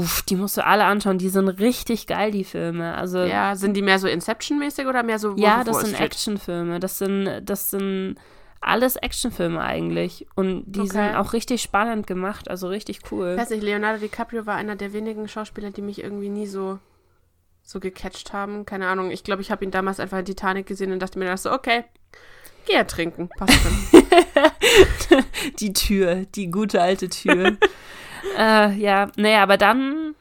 Uff, die musst du alle anschauen. Die sind richtig geil, die Filme. Also, ja, Ja, sind die mehr so Inception-mäßig oder mehr so Wolf of das sind? Actionfilme. Das sind, das sind alles Actionfilme eigentlich. Und die Okay. sind auch richtig spannend gemacht. Also richtig cool. Ich weiß nicht, Leonardo DiCaprio war einer der wenigen Schauspieler, die mich irgendwie nie so, so gecatcht haben. Keine Ahnung. Ich glaube, ich habe ihn damals einfach in Titanic gesehen und dachte mir dann so, okay, geh ja trinken. Passt schon. Die Tür, die gute alte Tür. äh, ja, naja, aber dann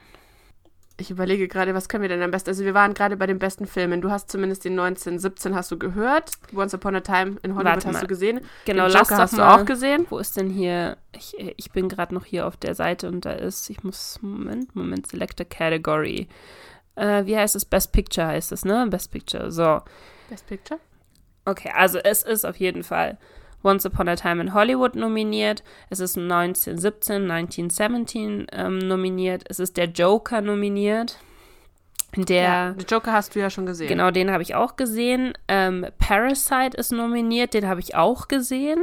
Ich überlege gerade, was können wir denn am besten? Also wir waren gerade bei den besten Filmen. Du hast zumindest den 1917 hast du gehört. Once Upon a Time in Hollywood hast du gesehen. Genau, den Joker hast du auch gesehen. Wo ist denn hier? Ich, ich bin gerade noch hier auf der Seite und da ist, ich muss, Moment, Moment, select a category. Äh, wie heißt es? Best Picture heißt es, ne? Best Picture. So. Best Picture. Okay, also es ist auf jeden Fall Once Upon a Time in Hollywood nominiert. Es ist 1917, 1917 ähm, nominiert. Es ist der Joker nominiert. Der, ja, den Joker hast du ja schon gesehen. genau, den habe ich auch gesehen. Ähm, Parasite ist nominiert, den habe ich auch gesehen.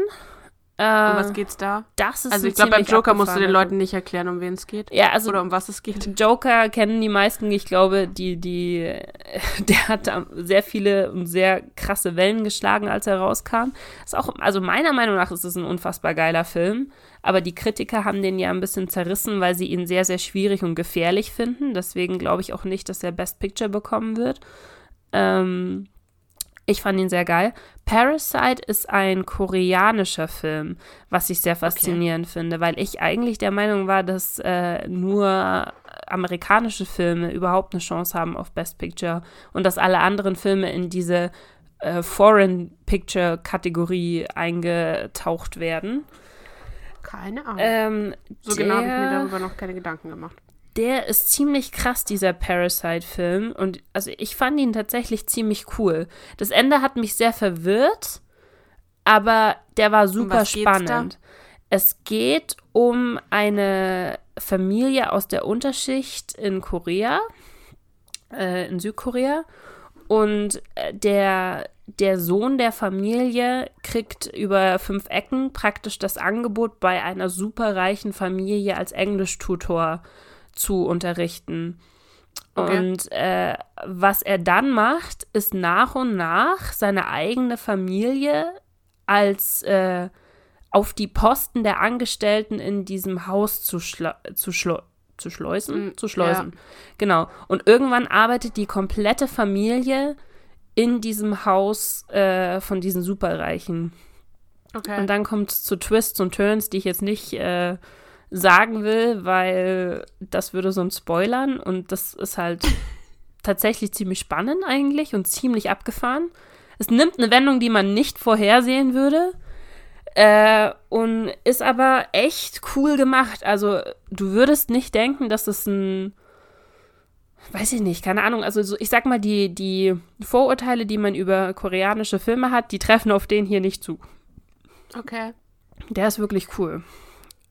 Äh, Um was geht's da? das ist Also ich glaube, beim Joker musst du den Leuten nicht erklären, um wen es geht. Ja, also Oder um was es geht. Joker kennen die meisten, ich glaube, die, die, der hat da sehr viele und sehr krasse Wellen geschlagen, als er rauskam. Ist auch, also meiner Meinung nach ist es ein unfassbar geiler Film, aber die Kritiker haben den ja ein bisschen zerrissen, weil sie ihn sehr, sehr schwierig und gefährlich finden. Deswegen glaube ich auch nicht, dass er Best Picture bekommen wird. Ähm, Ich fand ihn sehr geil. Parasite ist ein koreanischer Film, was ich sehr faszinierend okay. finde, weil ich eigentlich der Meinung war, dass äh, nur amerikanische Filme überhaupt eine Chance haben auf Best Picture und dass alle anderen Filme in diese äh, Foreign Picture Kategorie eingetaucht werden. Keine Ahnung. Ähm, so genau habe ich mir darüber noch keine Gedanken gemacht der ist ziemlich krass, dieser Parasite-Film. Und also ich fand ihn tatsächlich ziemlich cool. Das Ende hat mich sehr verwirrt, aber der war super spannend. Es geht um eine Familie aus der Unterschicht in Korea, äh, in Südkorea. Und äh, der, der Sohn der Familie kriegt über fünf Ecken praktisch das Angebot, bei einer superreichen Familie als Englischtutor zu unterrichten. Okay. Und äh, was er dann macht, ist nach und nach seine eigene Familie als äh, auf die Posten der Angestellten in diesem Haus zu, zu, zu schleusen. Mm, zu schleusen. Ja. Genau. Und irgendwann arbeitet die komplette Familie in diesem Haus äh, von diesen Superreichen. Okay. Und dann kommt es zu Twists und Turns, die ich jetzt nicht äh, sagen will, weil das würde sonst spoilern und das ist halt tatsächlich ziemlich spannend eigentlich und ziemlich abgefahren. Es nimmt eine Wendung, die man nicht vorhersehen würde. Äh, und ist aber echt cool gemacht. Also, du würdest nicht denken, dass es ein. Weiß ich nicht, keine Ahnung. Also, so, ich sag mal, die, die Vorurteile, die man über koreanische Filme hat, die treffen auf den hier nicht zu. Okay. Der ist wirklich cool.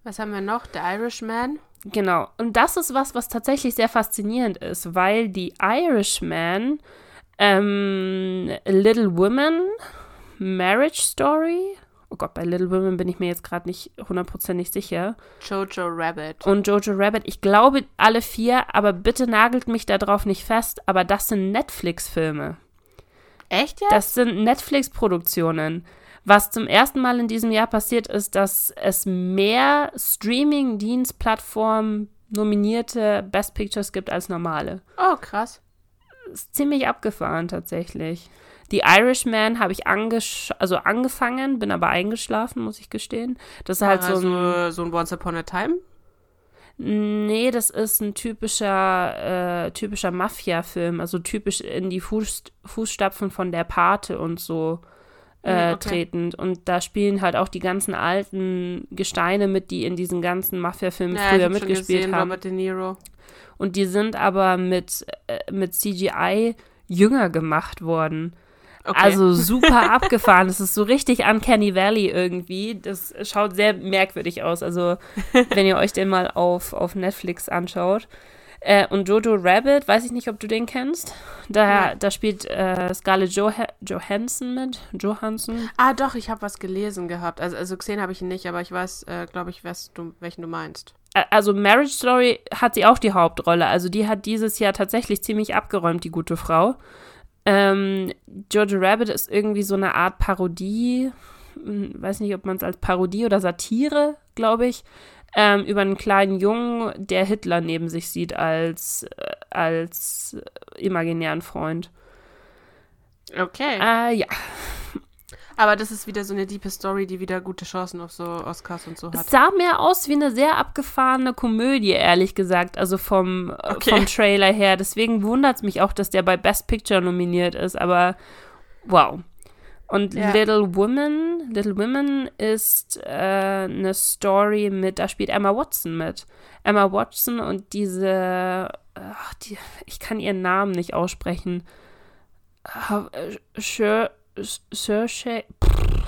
Was haben wir noch? The Irishman. Genau. Und das ist was, was tatsächlich sehr faszinierend ist, weil die Irishman, ähm, Little Women, Marriage Story. Oh Gott, bei Little Women bin ich mir jetzt gerade nicht hundertprozentig sicher. Jojo Rabbit. Und Jojo Rabbit. Ich glaube alle vier, aber bitte nagelt mich darauf nicht fest. Aber das sind Netflix-Filme. Echt jetzt? Das sind Netflix-Produktionen. Was zum ersten Mal in diesem Jahr passiert ist, dass es mehr Streaming-Dienstplattformen nominierte Best Pictures gibt als normale. Oh, krass. Ist ziemlich abgefahren tatsächlich. Die Irishman habe ich also angefangen, bin aber eingeschlafen, muss ich gestehen. Das ist halt so ein, so ein Once Upon a Time? Nee, das ist ein typischer, äh, typischer Mafia-Film, also typisch in die Fuß, Fußstapfen von der Pate und so äh, okay. tretend. Und da spielen halt auch die ganzen alten Gesteine mit, die in diesen ganzen Mafia-Filmen ja, früher mitgespielt gesehen, haben. Robert De Niro. Und die sind aber mit, äh, mit CGI jünger gemacht worden. Okay. Also super abgefahren. Das ist so richtig Uncanny Valley irgendwie. Das schaut sehr merkwürdig aus. Also, wenn ihr euch den mal auf, auf Netflix anschaut. Äh, und Jojo Rabbit, weiß ich nicht, ob du den kennst. Da, ja. da spielt äh, Scarlett jo Johansson mit. Johansson. Ah, doch, ich habe was gelesen gehabt. Also, also gesehen habe ich ihn nicht, aber ich weiß, äh, glaube ich, du, welchen du meinst. Also Marriage Story hat sie auch die Hauptrolle. Also die hat dieses Jahr tatsächlich ziemlich abgeräumt, die gute Frau. Ähm, Jojo Rabbit ist irgendwie so eine Art Parodie. Hm, weiß nicht, ob man es als Parodie oder Satire, glaube ich, ähm, über einen kleinen Jungen, der Hitler neben sich sieht als, äh, als imaginären Freund. Okay. Äh, ja. Aber das ist wieder so eine diepe Story, die wieder gute Chancen auf so Oscars und so hat. Es sah mehr aus wie eine sehr abgefahrene Komödie, ehrlich gesagt, also vom, äh, okay. vom Trailer her. Deswegen wundert es mich auch, dass der bei Best Picture nominiert ist, aber wow. Und ja. Little Women, Little Women ist äh, eine Story mit, da spielt Emma Watson mit. Emma Watson und diese, ach, die, ich kann ihren Namen nicht aussprechen. Saoirse,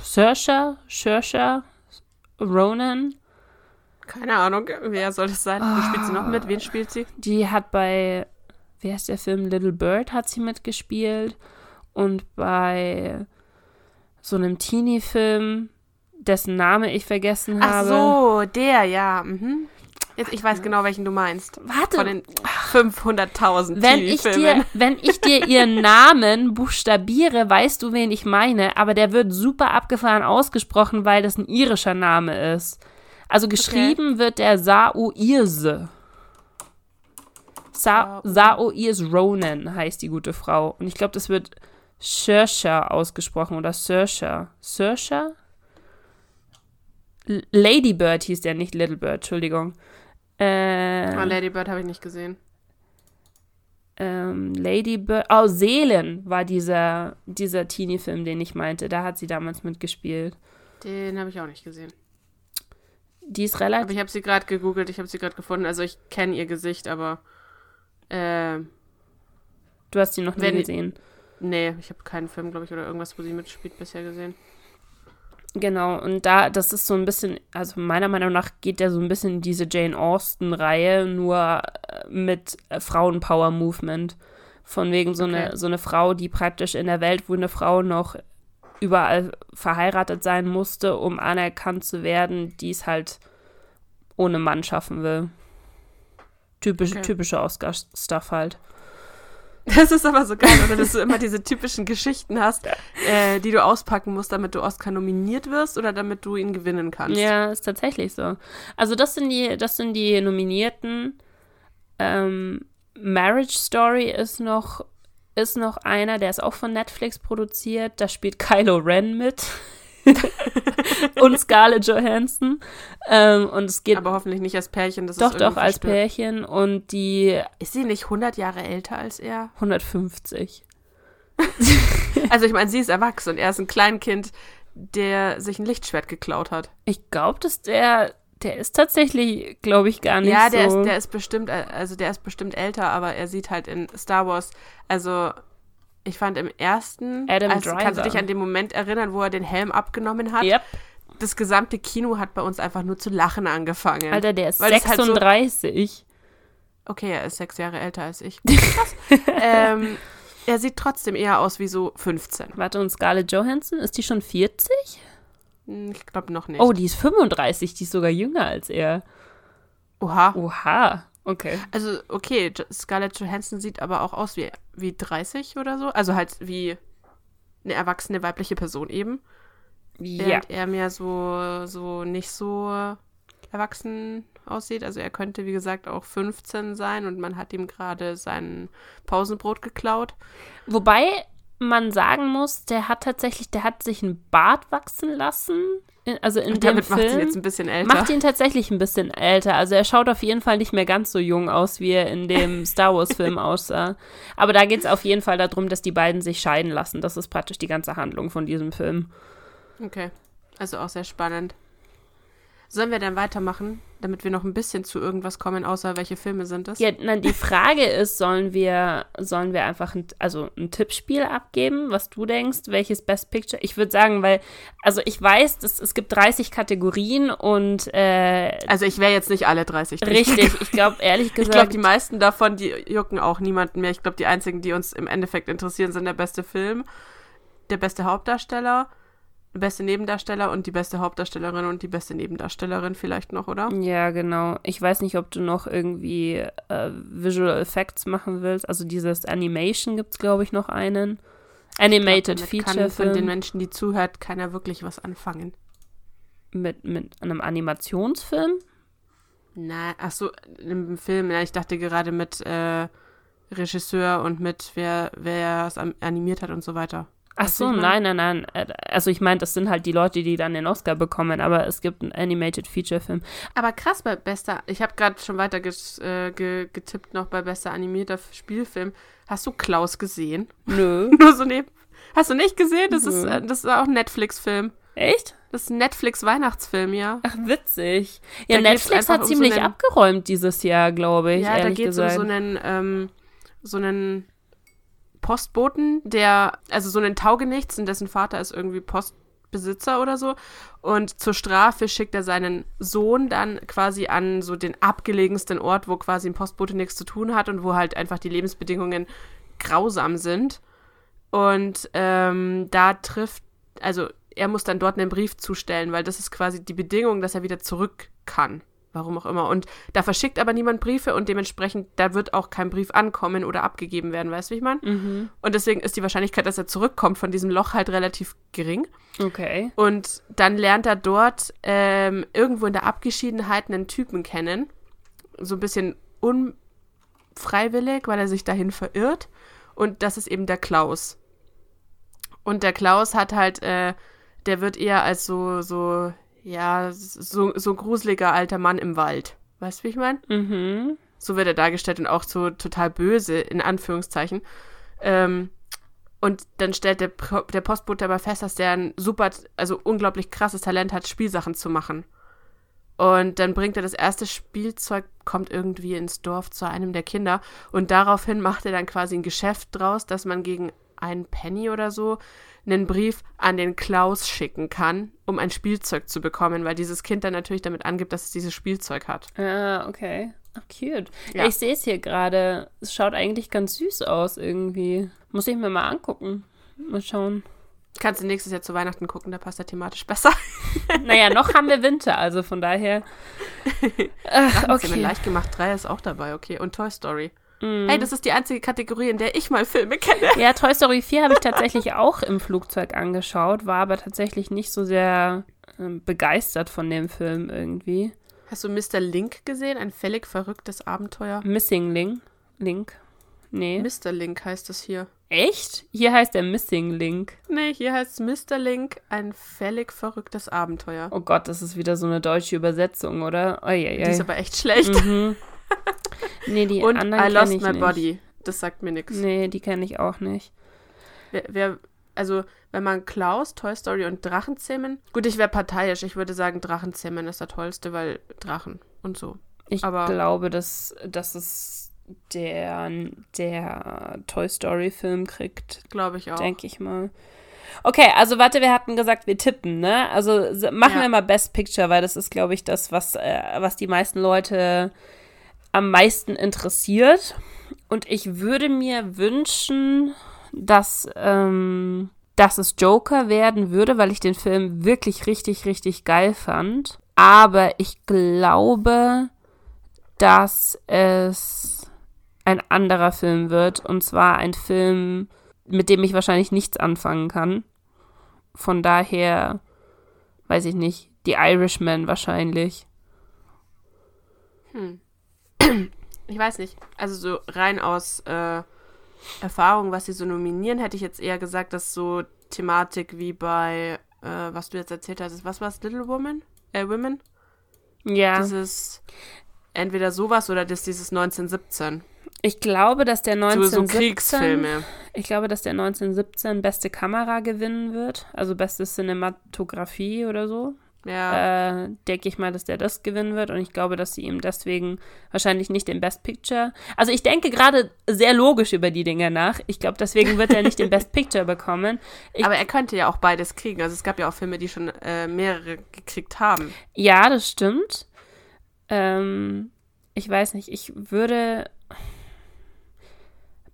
Saoirse, Saoirse, Ronan. Keine Ahnung, wer soll das sein? Wie spielt sie noch mit? Wen spielt sie? Die hat bei, wer ist der Film? Little Bird hat sie mitgespielt. Und bei so einem Teenie-Film, dessen Name ich vergessen Ach habe. Ach so, der, ja. Mhm. Jetzt, ich weiß genau, welchen du meinst. Warte. Von den 500.000 wenn ich dir, Wenn ich dir ihren Namen buchstabiere, weißt du, wen ich meine. Aber der wird super abgefahren ausgesprochen, weil das ein irischer Name ist. Also geschrieben okay. wird der Saoirse. Sa Saoirse Ronan heißt die gute Frau. Und ich glaube, das wird Saoirse ausgesprochen oder Saoirse. Saoirse? L- Lady Bird hieß der, nicht Little Bird, Entschuldigung. Äh, Oh, Lady Bird habe ich nicht gesehen. ähm, Lady Bird. Oh, Seelen war dieser, dieser Teenie-Film, den ich meinte. Da hat sie damals mitgespielt. Den habe ich auch nicht gesehen. Die ist Aber relativ. ich habe sie gerade gegoogelt, ich habe sie gerade gefunden. Also ich kenne ihr Gesicht, aber äh, Du hast sie noch nie gesehen. Nee, ich habe keinen Film, glaube ich, oder irgendwas, wo sie mitspielt, bisher gesehen. Genau, und da, das ist so ein bisschen, also meiner Meinung nach geht der so ein bisschen in diese Jane Austen-Reihe, nur äh, mit äh, Frauenpower-Movement. Von wegen so, eine, Okay. so eine Frau, die praktisch in der Welt, wo eine Frau noch überall verheiratet sein musste, um anerkannt zu werden, die es halt ohne Mann schaffen will. Typisch, Okay. Typische Oscar-Stuff halt. Das ist aber so geil, oder? Dass du immer diese typischen Geschichten hast, äh, die du auspacken musst, damit du Oscar nominiert wirst oder damit du ihn gewinnen kannst. Ja, ist tatsächlich so. Also das sind die, das sind die Nominierten. Ähm, Marriage Story ist noch, ist noch einer, der ist auch von Netflix produziert. Da spielt Kylo Ren mit. und Scarlett Johansson. Ähm, und es geht Aber hoffentlich nicht als Pärchen. Das doch, doch, als verstört. Pärchen. Und die Ist sie nicht 100 Jahre älter als er? 150. Also ich meine, sie ist erwachsen und er ist ein Kleinkind, der sich ein Lichtschwert geklaut hat. Ich glaube, dass der, der ist tatsächlich, glaube ich, gar nicht ja, der, so. ist, der ist bestimmt, äh, also der ist bestimmt älter, aber er sieht halt in Star Wars, also ich fand im ersten, Adam also, kannst du Driver. dich an den Moment erinnern, wo er den Helm abgenommen hat? Yep. Das gesamte Kino hat bei uns einfach nur zu lachen angefangen. Alter, der ist Weil das halt so- 36. Okay, er ist sechs Jahre älter als ich. Krass. ähm, er sieht trotzdem eher aus wie so 15. Warte, und Scarlett Johansson, ist die schon 40? Hm, Ich glaube noch nicht. Oh, die ist 35, die ist sogar jünger als er. Oha. Oha, okay. Also, okay, Scarlett Johansson sieht aber auch aus wie, wie 30 oder so. Also halt wie eine erwachsene weibliche Person eben. Ja. Während er mir so, so nicht so erwachsen aussieht. Also er könnte, wie gesagt, auch 15 sein und man hat ihm gerade sein Pausenbrot geklaut. Wobei man sagen muss, der hat tatsächlich, der hat sich einen Bart wachsen lassen. Also in Und dem damit macht ihn Film. jetzt ein bisschen älter. Macht ihn tatsächlich ein bisschen älter. Also er schaut auf jeden Fall nicht mehr ganz so jung aus, wie er in dem Star Wars-Film aussah. Aber da geht es auf jeden Fall darum, dass die beiden sich scheiden lassen. Das ist praktisch die ganze Handlung von diesem Film. Okay. Also auch sehr spannend. Sollen wir dann weitermachen, damit wir noch ein bisschen zu irgendwas kommen, außer welche Filme sind es? Ja, nein, die Frage ist, sollen wir, sollen wir einfach ein, also ein Tippspiel abgeben, was du denkst, welches Best Picture? Ich würde sagen, weil, also ich weiß, dass, es gibt 30 Kategorien und äh, Also ich wäre jetzt nicht alle 30 drin. richtig, ich glaube ehrlich Ich gesagt, glaube, die meisten davon, die jucken auch niemanden mehr. Ich glaube, die einzigen, die uns im Endeffekt interessieren, sind der beste Film, der beste Hauptdarsteller, beste Nebendarsteller und die beste Hauptdarstellerin und die beste Nebendarstellerin vielleicht noch, oder? ja, genau. Ich weiß nicht, ob du noch irgendwie äh, Visual Effects machen willst. Also dieses Animation gibt es, glaube ich, noch einen. Animated Ich glaub, Feature kann von den Menschen, die zuhört, keiner wirklich was anfangen. mit, mit einem Animationsfilm. Na, ach so, im Film, ja, ich dachte gerade mit äh, Regisseur und mit wer, wer es animiert hat und so weiter. Ach so, nein, nein, nein. Äh, Also ich meine, das sind halt die Leute, die dann den Oscar bekommen, aber es gibt einen Animated Feature Film. Aber krass bei bester, ich habe gerade schon weiter äh, ge, getippt noch bei bester animierter Spielfilm. Hast du Klaus gesehen? Nö. Nur so neben. Hast du nicht gesehen? Das ist, Nö. äh, das ist auch ein Netflix-Film. Echt? Das ist ein Netflix-Weihnachtsfilm, ja. Ach, witzig. Ja, Da Netflix hat um so ziemlich einen- abgeräumt dieses Jahr, glaube ich, ja, da geht es um so einen, ähm, so einen Postboten, der, also so einen Taugenichts und dessen Vater ist irgendwie Postbesitzer oder so. Und zur Strafe schickt er seinen Sohn dann quasi an so den abgelegensten Ort, wo quasi ein Postbote nichts zu tun hat und wo halt einfach die Lebensbedingungen grausam sind. Und ähm, da trifft, also er muss dann dort einen Brief zustellen, weil das ist quasi die Bedingung, dass er wieder zurück kann. Warum auch immer. Und da verschickt aber niemand Briefe und dementsprechend, da wird auch kein Brief ankommen oder abgegeben werden, weißt du, wie ich meine? mhm. Und deswegen ist die Wahrscheinlichkeit, dass er zurückkommt von diesem Loch halt relativ gering. Okay. Und dann lernt er dort ähm, irgendwo in der Abgeschiedenheit einen Typen kennen. So ein bisschen unfreiwillig, weil er sich dahin verirrt. Und das ist eben der Klaus. Und der Klaus hat halt, äh, der wird eher als so, so, ja, so, so gruseliger alter Mann im Wald. Weißt du, wie ich meine? Mhm. So wird er dargestellt und auch so total böse, in Anführungszeichen. Ähm, und dann stellt der, der Postbote aber fest, dass der ein super, also unglaublich krasses Talent hat, Spielsachen zu machen. Und dann bringt er das erste Spielzeug, kommt irgendwie ins Dorf zu einem der Kinder. Und daraufhin macht er dann quasi ein Geschäft draus, dass man gegen einen Penny oder so einen Brief an den Klaus schicken kann, um ein Spielzeug zu bekommen, weil dieses Kind dann natürlich damit angibt, dass es dieses Spielzeug hat. Ah, okay. Ach, cute. Ja. Ich sehe es hier gerade. Es schaut eigentlich ganz süß aus irgendwie. Muss ich mir mal angucken. Mal schauen. Kannst du nächstes Jahr zu Weihnachten gucken, da passt er thematisch besser. Naja, noch haben wir Winter, also von daher. Ach, Okay. Leicht gemacht 3 ist auch dabei, okay. Und Toy Story. Mhm. Hey, das ist die einzige Kategorie, in der ich mal Filme kenne. Ja, Toy Story 4 habe ich tatsächlich auch im Flugzeug angeschaut, war aber tatsächlich nicht so sehr ähm, begeistert von dem Film irgendwie. Hast du Mr. Link gesehen? Ein völlig verrücktes Abenteuer. Missing Link. Link. Nee. Mr. Link heißt es hier. Echt? Hier heißt der Missing Link. Nee, hier heißt es Mr. Link, ein völlig verrücktes Abenteuer. Oh Gott, das ist wieder so eine deutsche Übersetzung, oder? Oh, ja, Die ist aber echt schlecht. Mhm. Nee, die Und anderen I Lost My nicht. Body. Das sagt mir nichts. Nee, die kenne ich auch nicht. Wer, wer, also, wenn man Klaus, Toy Story und Drachenzähmen. Gut, ich wäre parteiisch. Ich würde sagen, Drachenzähmen ist der tollste, weil Drachen und so. Ich Aber- glaube, dass, dass es der, der Toy Story Film kriegt, Glaube ich auch. denke ich mal. Okay, also warte, wir hatten gesagt, wir tippen, ne? Also machen Ja. wir mal Best Picture, weil das ist, glaube ich, das, was, äh, was die meisten Leute am meisten interessiert. Und ich würde mir wünschen, dass, ähm, dass es Joker werden würde, weil ich den Film wirklich richtig, richtig geil fand. Aber ich glaube, dass es ein anderer Film wird. Und zwar ein Film, mit dem ich wahrscheinlich nichts anfangen kann. Von daher, weiß ich nicht, The Irishman wahrscheinlich. Ich weiß nicht. Also so rein aus äh, Erfahrung, was sie so nominieren, hätte ich jetzt eher gesagt, dass so Thematik wie bei, äh, was du jetzt erzählt hast, was war es, Little Woman? Äh, Women? Ja, Dieses entweder sowas oder das dieses 1917. ich glaube, dass der So, 1917, so Kriegsfilme. ich glaube, dass der 1917 beste Kamera gewinnen wird, also beste Cinematografie oder so. Ja. äh, denke ich mal, dass der das gewinnen wird. Und ich glaube, dass sie ihm deswegen wahrscheinlich nicht den Best Picture. Also ich denke gerade sehr logisch über die Dinge nach. Ich glaube, deswegen wird er nicht den Best Picture bekommen. Ich, Aber er könnte ja auch beides kriegen. Also es gab ja auch Filme, die schon äh, mehrere gekriegt haben. ja, das stimmt. Ähm, ich weiß nicht, ich würde.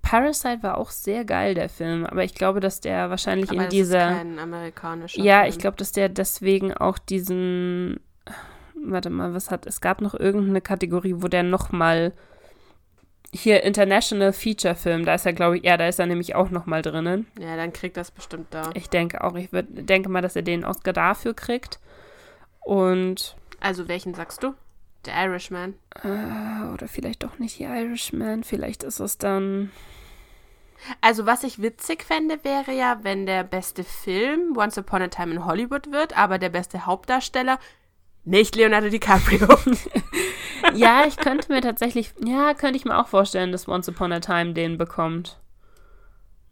Parasite war auch sehr geil, der Film, aber ich glaube, dass der wahrscheinlich Aber in es dieser. ist kein amerikanischer Ja, Film. ich glaube, dass der deswegen auch diesen. Warte mal, was hat. Es gab noch irgendeine Kategorie, wo der nochmal. Hier, International Feature Film, da ist er, glaube ich, ja, da ist er nämlich auch nochmal drinnen. Ja, dann kriegt das bestimmt da. Ich denke auch, ich würd, denke mal, dass er den Oscar dafür kriegt. Und. Also welchen sagst du? The Irishman. Äh, oder vielleicht doch nicht The Irishman, vielleicht ist es dann. Also was ich witzig fände, wäre ja, wenn der beste Film Once Upon a Time in Hollywood wird, aber der beste Hauptdarsteller nicht Leonardo DiCaprio. Ja, ich könnte mir tatsächlich. Ja, könnte ich mir auch vorstellen, dass Once Upon a Time den bekommt.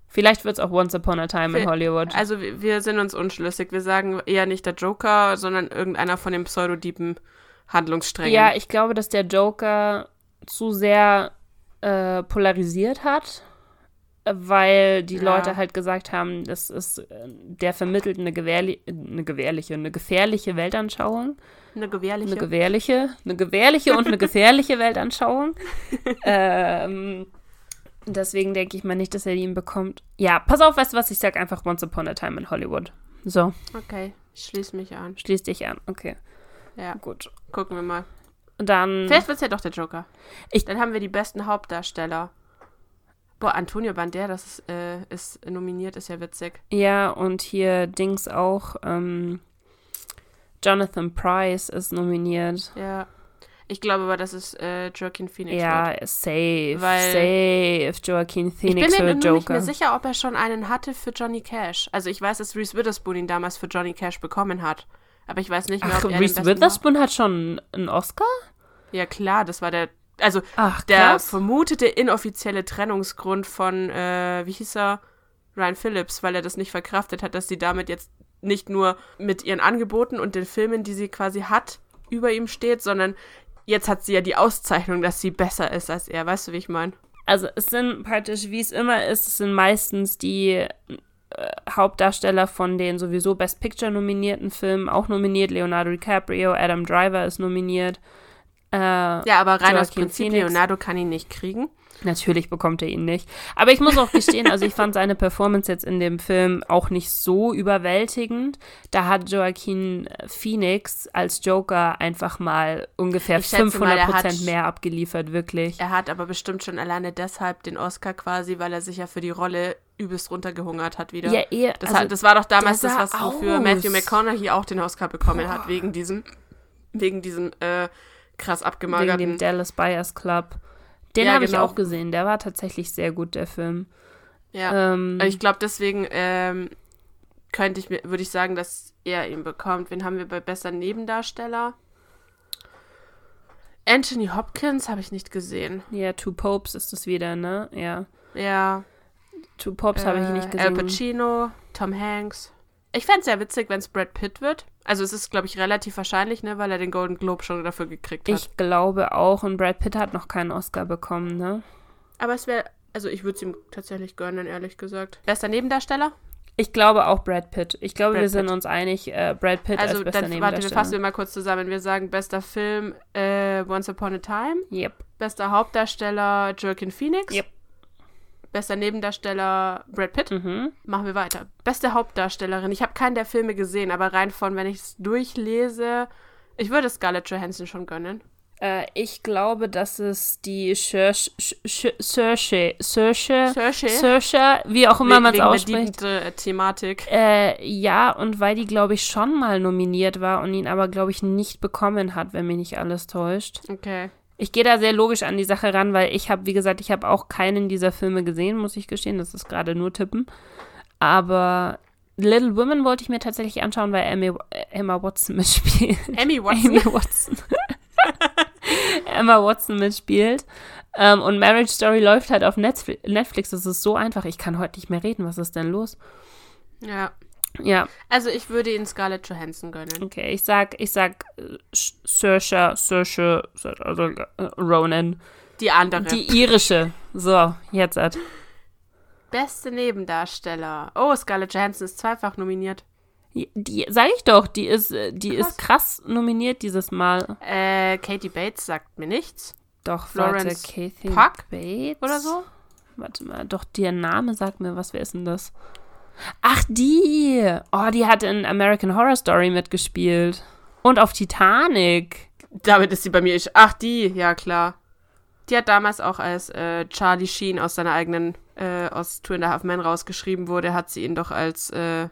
Vielleicht wird es auch Once Upon a Time in Hollywood. Also wir, sind uns unschlüssig. Wir sagen eher nicht der Joker, sondern irgendeiner von den pseudodiepen Handlungssträngen. Ja, ich glaube, dass der Joker zu sehr äh, polarisiert hat, weil die Ja. Leute halt gesagt haben, das ist, äh, der vermittelt eine, gewährli eine gewährliche, eine gefährliche Weltanschauung. eine gewährliche. Eine gewährliche, eine gewährliche und eine gefährliche Weltanschauung. ähm, deswegen denke ich mal nicht, dass er ihn bekommt. Ja, pass auf, weißt du was? Ich sag einfach Once Upon a Time in Hollywood. So, okay, ich schließe mich an. schließ dich an. Okay, Ja, gut. gucken wir mal. Dann. Vielleicht wird es ja doch der Joker. Ich- Dann haben wir die besten Hauptdarsteller. Boah, Antonio Banderas ist, äh, ist nominiert, ist ja witzig. Ja, und hier Dings auch. Ähm, Jonathan Price ist nominiert. Ja. Ich glaube aber, dass es äh, Joaquin Phoenix Ja, wird. safe. Weil- safe. Joaquin Ich bin Phoenix mir für nur nicht Joker. mehr sicher, ob er schon einen hatte für Johnny Cash. Also ich weiß, dass Reese Witherspoon ihn damals für Johnny Cash bekommen hat. Aber ich weiß nicht mehr, Ach, ob er Reese Witherspoon hat schon einen Oscar? Ja klar, das war der, also Ach, der vermutete inoffizielle Trennungsgrund von, äh, wie hieß er, Ryan Phillips, weil er das nicht verkraftet hat, dass sie damit jetzt nicht nur mit ihren Angeboten und den Filmen, die sie quasi hat, über ihm steht, sondern jetzt hat sie ja die Auszeichnung, dass sie besser ist als er. Weißt du, wie ich meine? Also es sind praktisch, wie es immer ist, es sind meistens die äh, Hauptdarsteller von den sowieso Best Picture nominierten Filmen auch nominiert. Leonardo DiCaprio, Adam Driver ist nominiert. Äh, Ja, aber rein aus Prinzip, Phoenix. Leonardo kann ihn nicht kriegen. Natürlich bekommt er ihn nicht. Aber ich muss auch gestehen, also ich fand seine Performance jetzt in dem Film auch nicht so überwältigend. Da hat Joaquin Phoenix als Joker einfach mal ungefähr Ich schätze mal, 500 er hat- Prozent mehr abgeliefert, wirklich. Er hat aber bestimmt schon alleine deshalb den Oscar quasi, weil er sich ja für die Rolle übelst runtergehungert hat wieder. Ja, eher. Das, also, hat, das war doch damals das, sah was wofür. Matthew McConaughey auch den Oscar bekommen hat, wegen diesem, wegen diesem äh, krass wegen abgemagerten. dem Dallas Buyers Club. Den Ja, habe genau. ich auch gesehen. Der war tatsächlich sehr gut, der Film. ja. Ähm, ich glaube, deswegen ähm, könnte ich mir, würde ich sagen, dass er ihn bekommt. Wen haben wir bei bester Nebendarsteller? Anthony Hopkins habe ich nicht gesehen. ja, Two Popes ist es wieder, ne? Ja. Ja. Two Popes habe ich nicht Äh, Al gesehen. Pacino, Tom Hanks. Ich fände es sehr witzig, wenn es Brad Pitt wird. Also es ist, glaube ich, relativ wahrscheinlich, ne, weil er den Golden Globe schon dafür gekriegt hat. Ich glaube auch. Und Brad Pitt hat noch keinen Oscar bekommen, ne? Aber es wäre, also ich würde es ihm tatsächlich gönnen, ehrlich gesagt. Bester Nebendarsteller? Ich glaube auch Brad Pitt. Ich glaube, Brad wir sind Pitt. uns einig, äh, Brad Pitt also als bester dann warte, wir fassen wir mal kurz zusammen. Wir sagen bester Film äh, Once Upon a Time, Yep. bester Hauptdarsteller Joaquin Phoenix, Yep. Bester Nebendarsteller Brad Pitt. Mhm. Machen wir weiter. Beste Hauptdarstellerin. Ich habe keinen der Filme gesehen, aber rein von, wenn ich es durchlese, ich würde Scarlett Johansson schon gönnen. Äh, ich glaube, dass es die Saoirse, Saoirse, Saoirse, wie auch immer man es Wegen der ausspricht. Diebend-Thematik. Äh, ja, und weil die, glaube ich, schon mal nominiert war und ihn aber, glaube ich, nicht bekommen hat, wenn mich nicht alles täuscht. Okay. Ich gehe da sehr logisch an die Sache ran, weil ich habe, wie gesagt, ich habe auch keinen dieser Filme gesehen, muss ich gestehen. Das ist gerade nur Tippen. Aber Little Women wollte ich mir tatsächlich anschauen, weil Emmy, äh, Emma Watson mitspielt. Amy Watson. Amy Watson. Emma Watson mitspielt. Ähm, und Marriage Story läuft halt auf Netfli- Netflix. Das ist so einfach. Ich kann heute nicht mehr reden. Was ist denn los? Ja. Ja, Also ich würde ihn Scarlett Johansson gönnen. okay. Ich sag, ich sag äh, Saoirse, Saoirse, also äh, Ronan. Die andere. Die irische. So, jetzt hat. Beste Nebendarsteller. Oh, Scarlett Johansson ist zweifach nominiert. Die, sag ich doch, die ist, äh, die Krass. ist krass nominiert dieses Mal. Äh, Katie Bates sagt mir nichts. Doch, Florence Kathy Puck Bates Oder so? Warte mal, doch, der Name sagt mir was, wer ist denn das? Ach, die! Oh, die hat in American Horror Story mitgespielt. Und auf Titanic. Damit ist sie bei mir. Ich, ach, die, ja klar. Die hat damals auch als äh, Charlie Sheen aus seiner eigenen, äh, aus Two and a Half Men rausgeschrieben wurde, hat sie ihn doch als äh,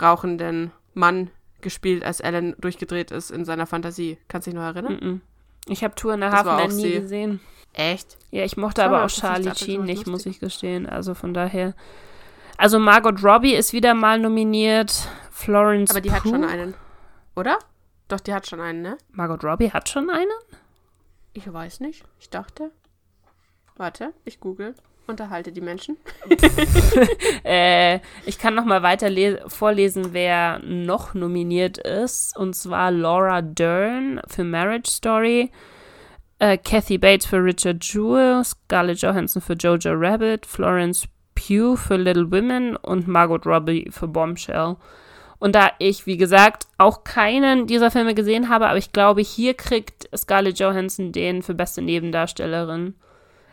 rauchenden Mann gespielt, als Alan durchgedreht ist in seiner Fantasie. Kannst du dich noch erinnern? Mhm. Ich habe Tour in der Das war Hafen auch nie gesehen. Echt? Ja, ich mochte aber auch Charlie Sheen nicht, muss ich gestehen. Also von daher. Also Margot Robbie ist wieder mal nominiert. Florence Aber die hat Pugh. schon einen. Oder? Doch, die hat schon einen, ne? Margot Robbie hat schon einen? Ich weiß nicht. Ich dachte. Warte, ich google. Unterhalte die Menschen. Äh, ich kann noch mal weiter le- vorlesen, wer noch nominiert ist. Und zwar Laura Dern für Marriage Story, äh, Kathy Bates für Richard Jewell, Scarlett Johansson für Jojo Rabbit, Florence Pugh für Little Women und Margot Robbie für Bombshell. Und da ich, wie gesagt, auch keinen dieser Filme gesehen habe, aber ich glaube, hier kriegt Scarlett Johansson den für beste Nebendarstellerin.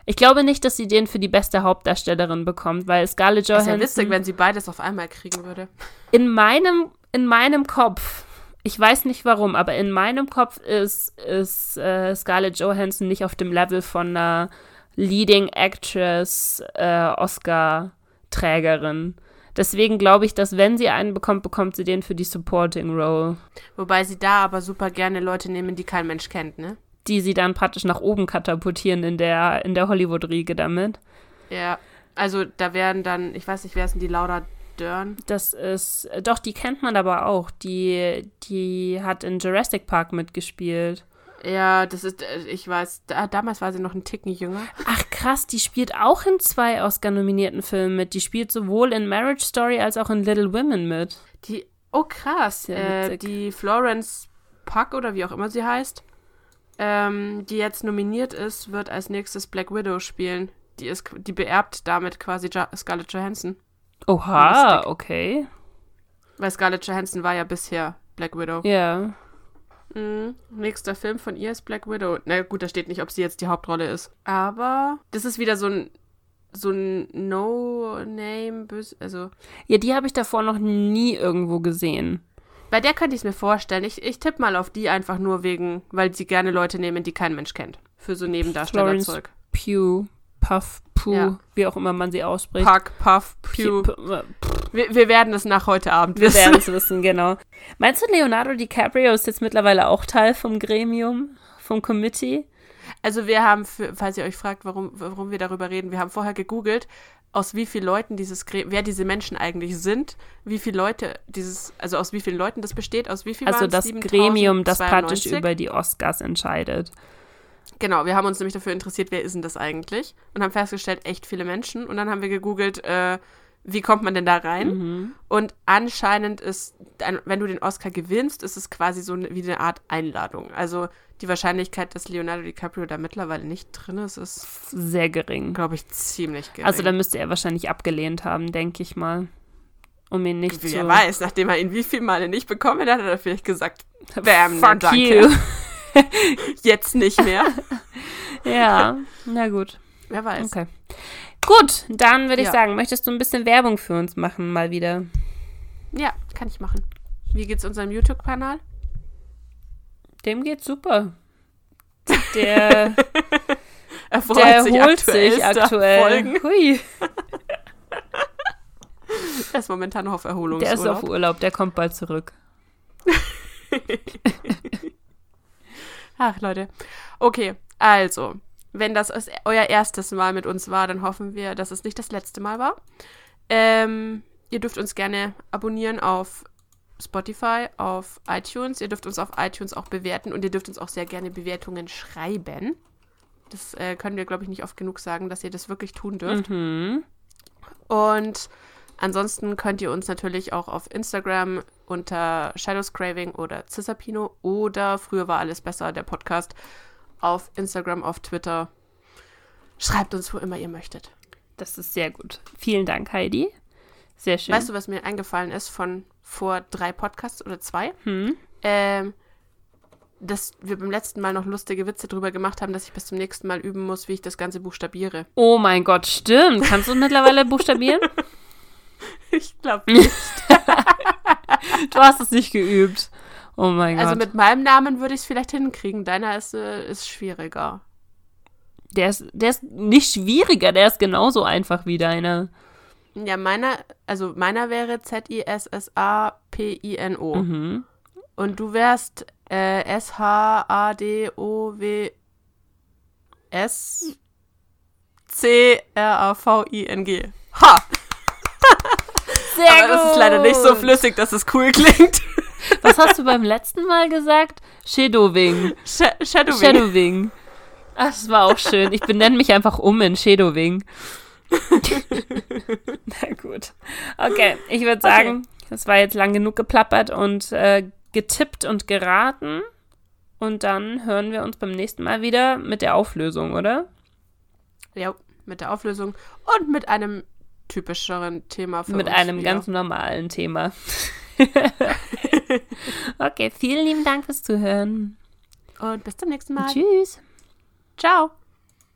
Ich glaube nicht, dass sie den für die beste Hauptdarstellerin bekommt, weil Scarlett Das ist ja Johansson witzig, wenn sie beides auf einmal kriegen würde. in meinem in meinem Kopf, ich weiß nicht warum, aber in meinem Kopf ist ist äh, Scarlett Johansson nicht auf dem Level von einer Leading Actress äh, Oscar Trägerin. Deswegen glaube ich, dass wenn sie einen bekommt, bekommt sie den für die Supporting Role. Wobei sie da aber super gerne Leute nehmen, die kein Mensch kennt, ne? die sie dann praktisch nach oben katapultieren in der, in der Hollywood-Riege damit. Ja, also da wären dann, ich weiß nicht, wer ist denn die Laura Dern? Das ist, doch, die kennt man aber auch. Die, die hat in Jurassic Park mitgespielt. Ja, das ist, äh, ich weiß, da, damals war sie noch ein Ticken jünger. Ach krass, die spielt auch in zwei Oscar-nominierten Filmen mit. Die spielt sowohl in Marriage Story als auch in Little Women mit. Die, oh krass, Sehr äh, die Florence Puck oder wie auch immer sie heißt, ähm, die jetzt nominiert ist, wird als nächstes Black Widow spielen. Die ist, die beerbt damit quasi ja Scarlett Johansson. Oha, okay. Weil Scarlett Johansson war ja bisher Black Widow. Ja. Mhm. Nächster Film von ihr ist Black Widow. Na gut, da steht nicht, ob sie jetzt die Hauptrolle ist. Aber das ist wieder so ein so ein No-Name, also Ja, die habe ich davor noch nie irgendwo gesehen. bei der könnte ich es mir vorstellen. Ich, ich tippe mal auf die einfach nur wegen, weil sie gerne Leute nehmen, die kein Mensch kennt. Für so Nebendarstellerzeug. Pew, Puff, Pooh, Ja. wie auch immer man sie ausspricht. Puck, Puff, Pew. P- Wir, wir werden es nach heute Abend Wir wissen. werden es wissen, genau. Meinst du, Leonardo DiCaprio ist jetzt mittlerweile auch Teil vom Gremium, vom Committee? Also wir haben, für, falls ihr euch fragt, warum, warum wir darüber reden, wir haben vorher gegoogelt, aus wie vielen Leuten dieses wer diese Menschen eigentlich sind, wie viele Leute dieses, also aus wie vielen Leuten das besteht, aus wie vielen Also das Gremium, das praktisch 7092? über die Oscars entscheidet. Genau, wir haben uns nämlich dafür interessiert, wer ist denn das eigentlich? Und haben festgestellt, echt viele Menschen. Und dann haben wir gegoogelt, äh, wie kommt man denn da rein? Mhm. Und anscheinend ist, wenn du den Oscar gewinnst, ist es quasi so wie eine Art Einladung. Also die Wahrscheinlichkeit, dass Leonardo DiCaprio da mittlerweile nicht drin ist, ist, Sehr gering. glaube ich, ziemlich gering. Also da müsste er wahrscheinlich abgelehnt haben, denke ich mal. Um ihn nicht Wer zu... weiß, nachdem er ihn wie viel Male nicht bekommen hat, hat er vielleicht gesagt, bam, Fuck danke. you. Jetzt nicht mehr. ja, na gut. Wer weiß. Okay. Gut, dann würde ich Ja. sagen, möchtest du ein bisschen Werbung für uns machen, mal wieder? Ja, kann ich machen. Wie geht's unserem YouTube-Kanal? Dem geht's super. Der, Er der sich holt aktuell. sich aktuell. Hui, Er ist momentan noch auf der Erholungsurlaub. ist auf Urlaub, der kommt bald zurück. Ach, Leute. Okay, also, wenn das euer erstes Mal mit uns war, dann hoffen wir, dass es nicht das letzte Mal war. Ähm, ihr dürft uns gerne abonnieren auf Spotify, auf iTunes. Ihr dürft uns auf iTunes auch bewerten und ihr dürft uns auch sehr gerne Bewertungen schreiben. Das äh, können wir, glaube ich, nicht oft genug sagen, dass ihr das wirklich tun dürft. Mhm. Und ansonsten könnt ihr uns natürlich auch auf Instagram unter Shadows Craving oder Cisapino oder früher war alles besser, der Podcast, auf Instagram, auf Twitter. Schreibt uns, wo immer ihr möchtet. Das ist sehr gut. Vielen Dank, Heidi. Sehr schön. Weißt du, was mir eingefallen ist von vor drei Podcasts oder zwei? hm? Ähm, dass wir beim letzten Mal noch lustige Witze drüber gemacht haben, dass ich bis zum nächsten Mal üben muss, wie ich das Ganze buchstabiere. Oh mein Gott, stimmt. Kannst du mittlerweile buchstabieren? Ich glaube Du hast es nicht geübt. Oh mein Also Gott. mit meinem Namen würde ich es vielleicht hinkriegen. Deiner ist, äh, ist schwieriger. Der ist, der ist nicht schwieriger, der ist genauso einfach wie deiner. Ja, meiner, also meiner wäre Z-I-S-S-A-P-I-N-O. Mhm. Und du wärst äh, S-H-A-D-O-W-S C-R-A-V-I-N-G. Ha! Sehr Aber das ist leider nicht so flüssig, dass es cool klingt. Was hast du beim letzten Mal gesagt? Shadowwing. Sh Shadowwing. Shadowwing. Ach, das war auch schön. Ich benenne mich einfach um in Shadowwing. Na gut. Okay, ich würde sagen, das war jetzt lang genug geplappert und äh, getippt und geraten. Und dann hören wir uns beim nächsten Mal wieder mit der Auflösung, oder? Ja, mit der Auflösung und mit einem typischeren Thema für mit uns einem wieder. ganz normalen Thema. okay, vielen lieben Dank fürs Zuhören. Und bis zum nächsten Mal. Tschüss. Ciao.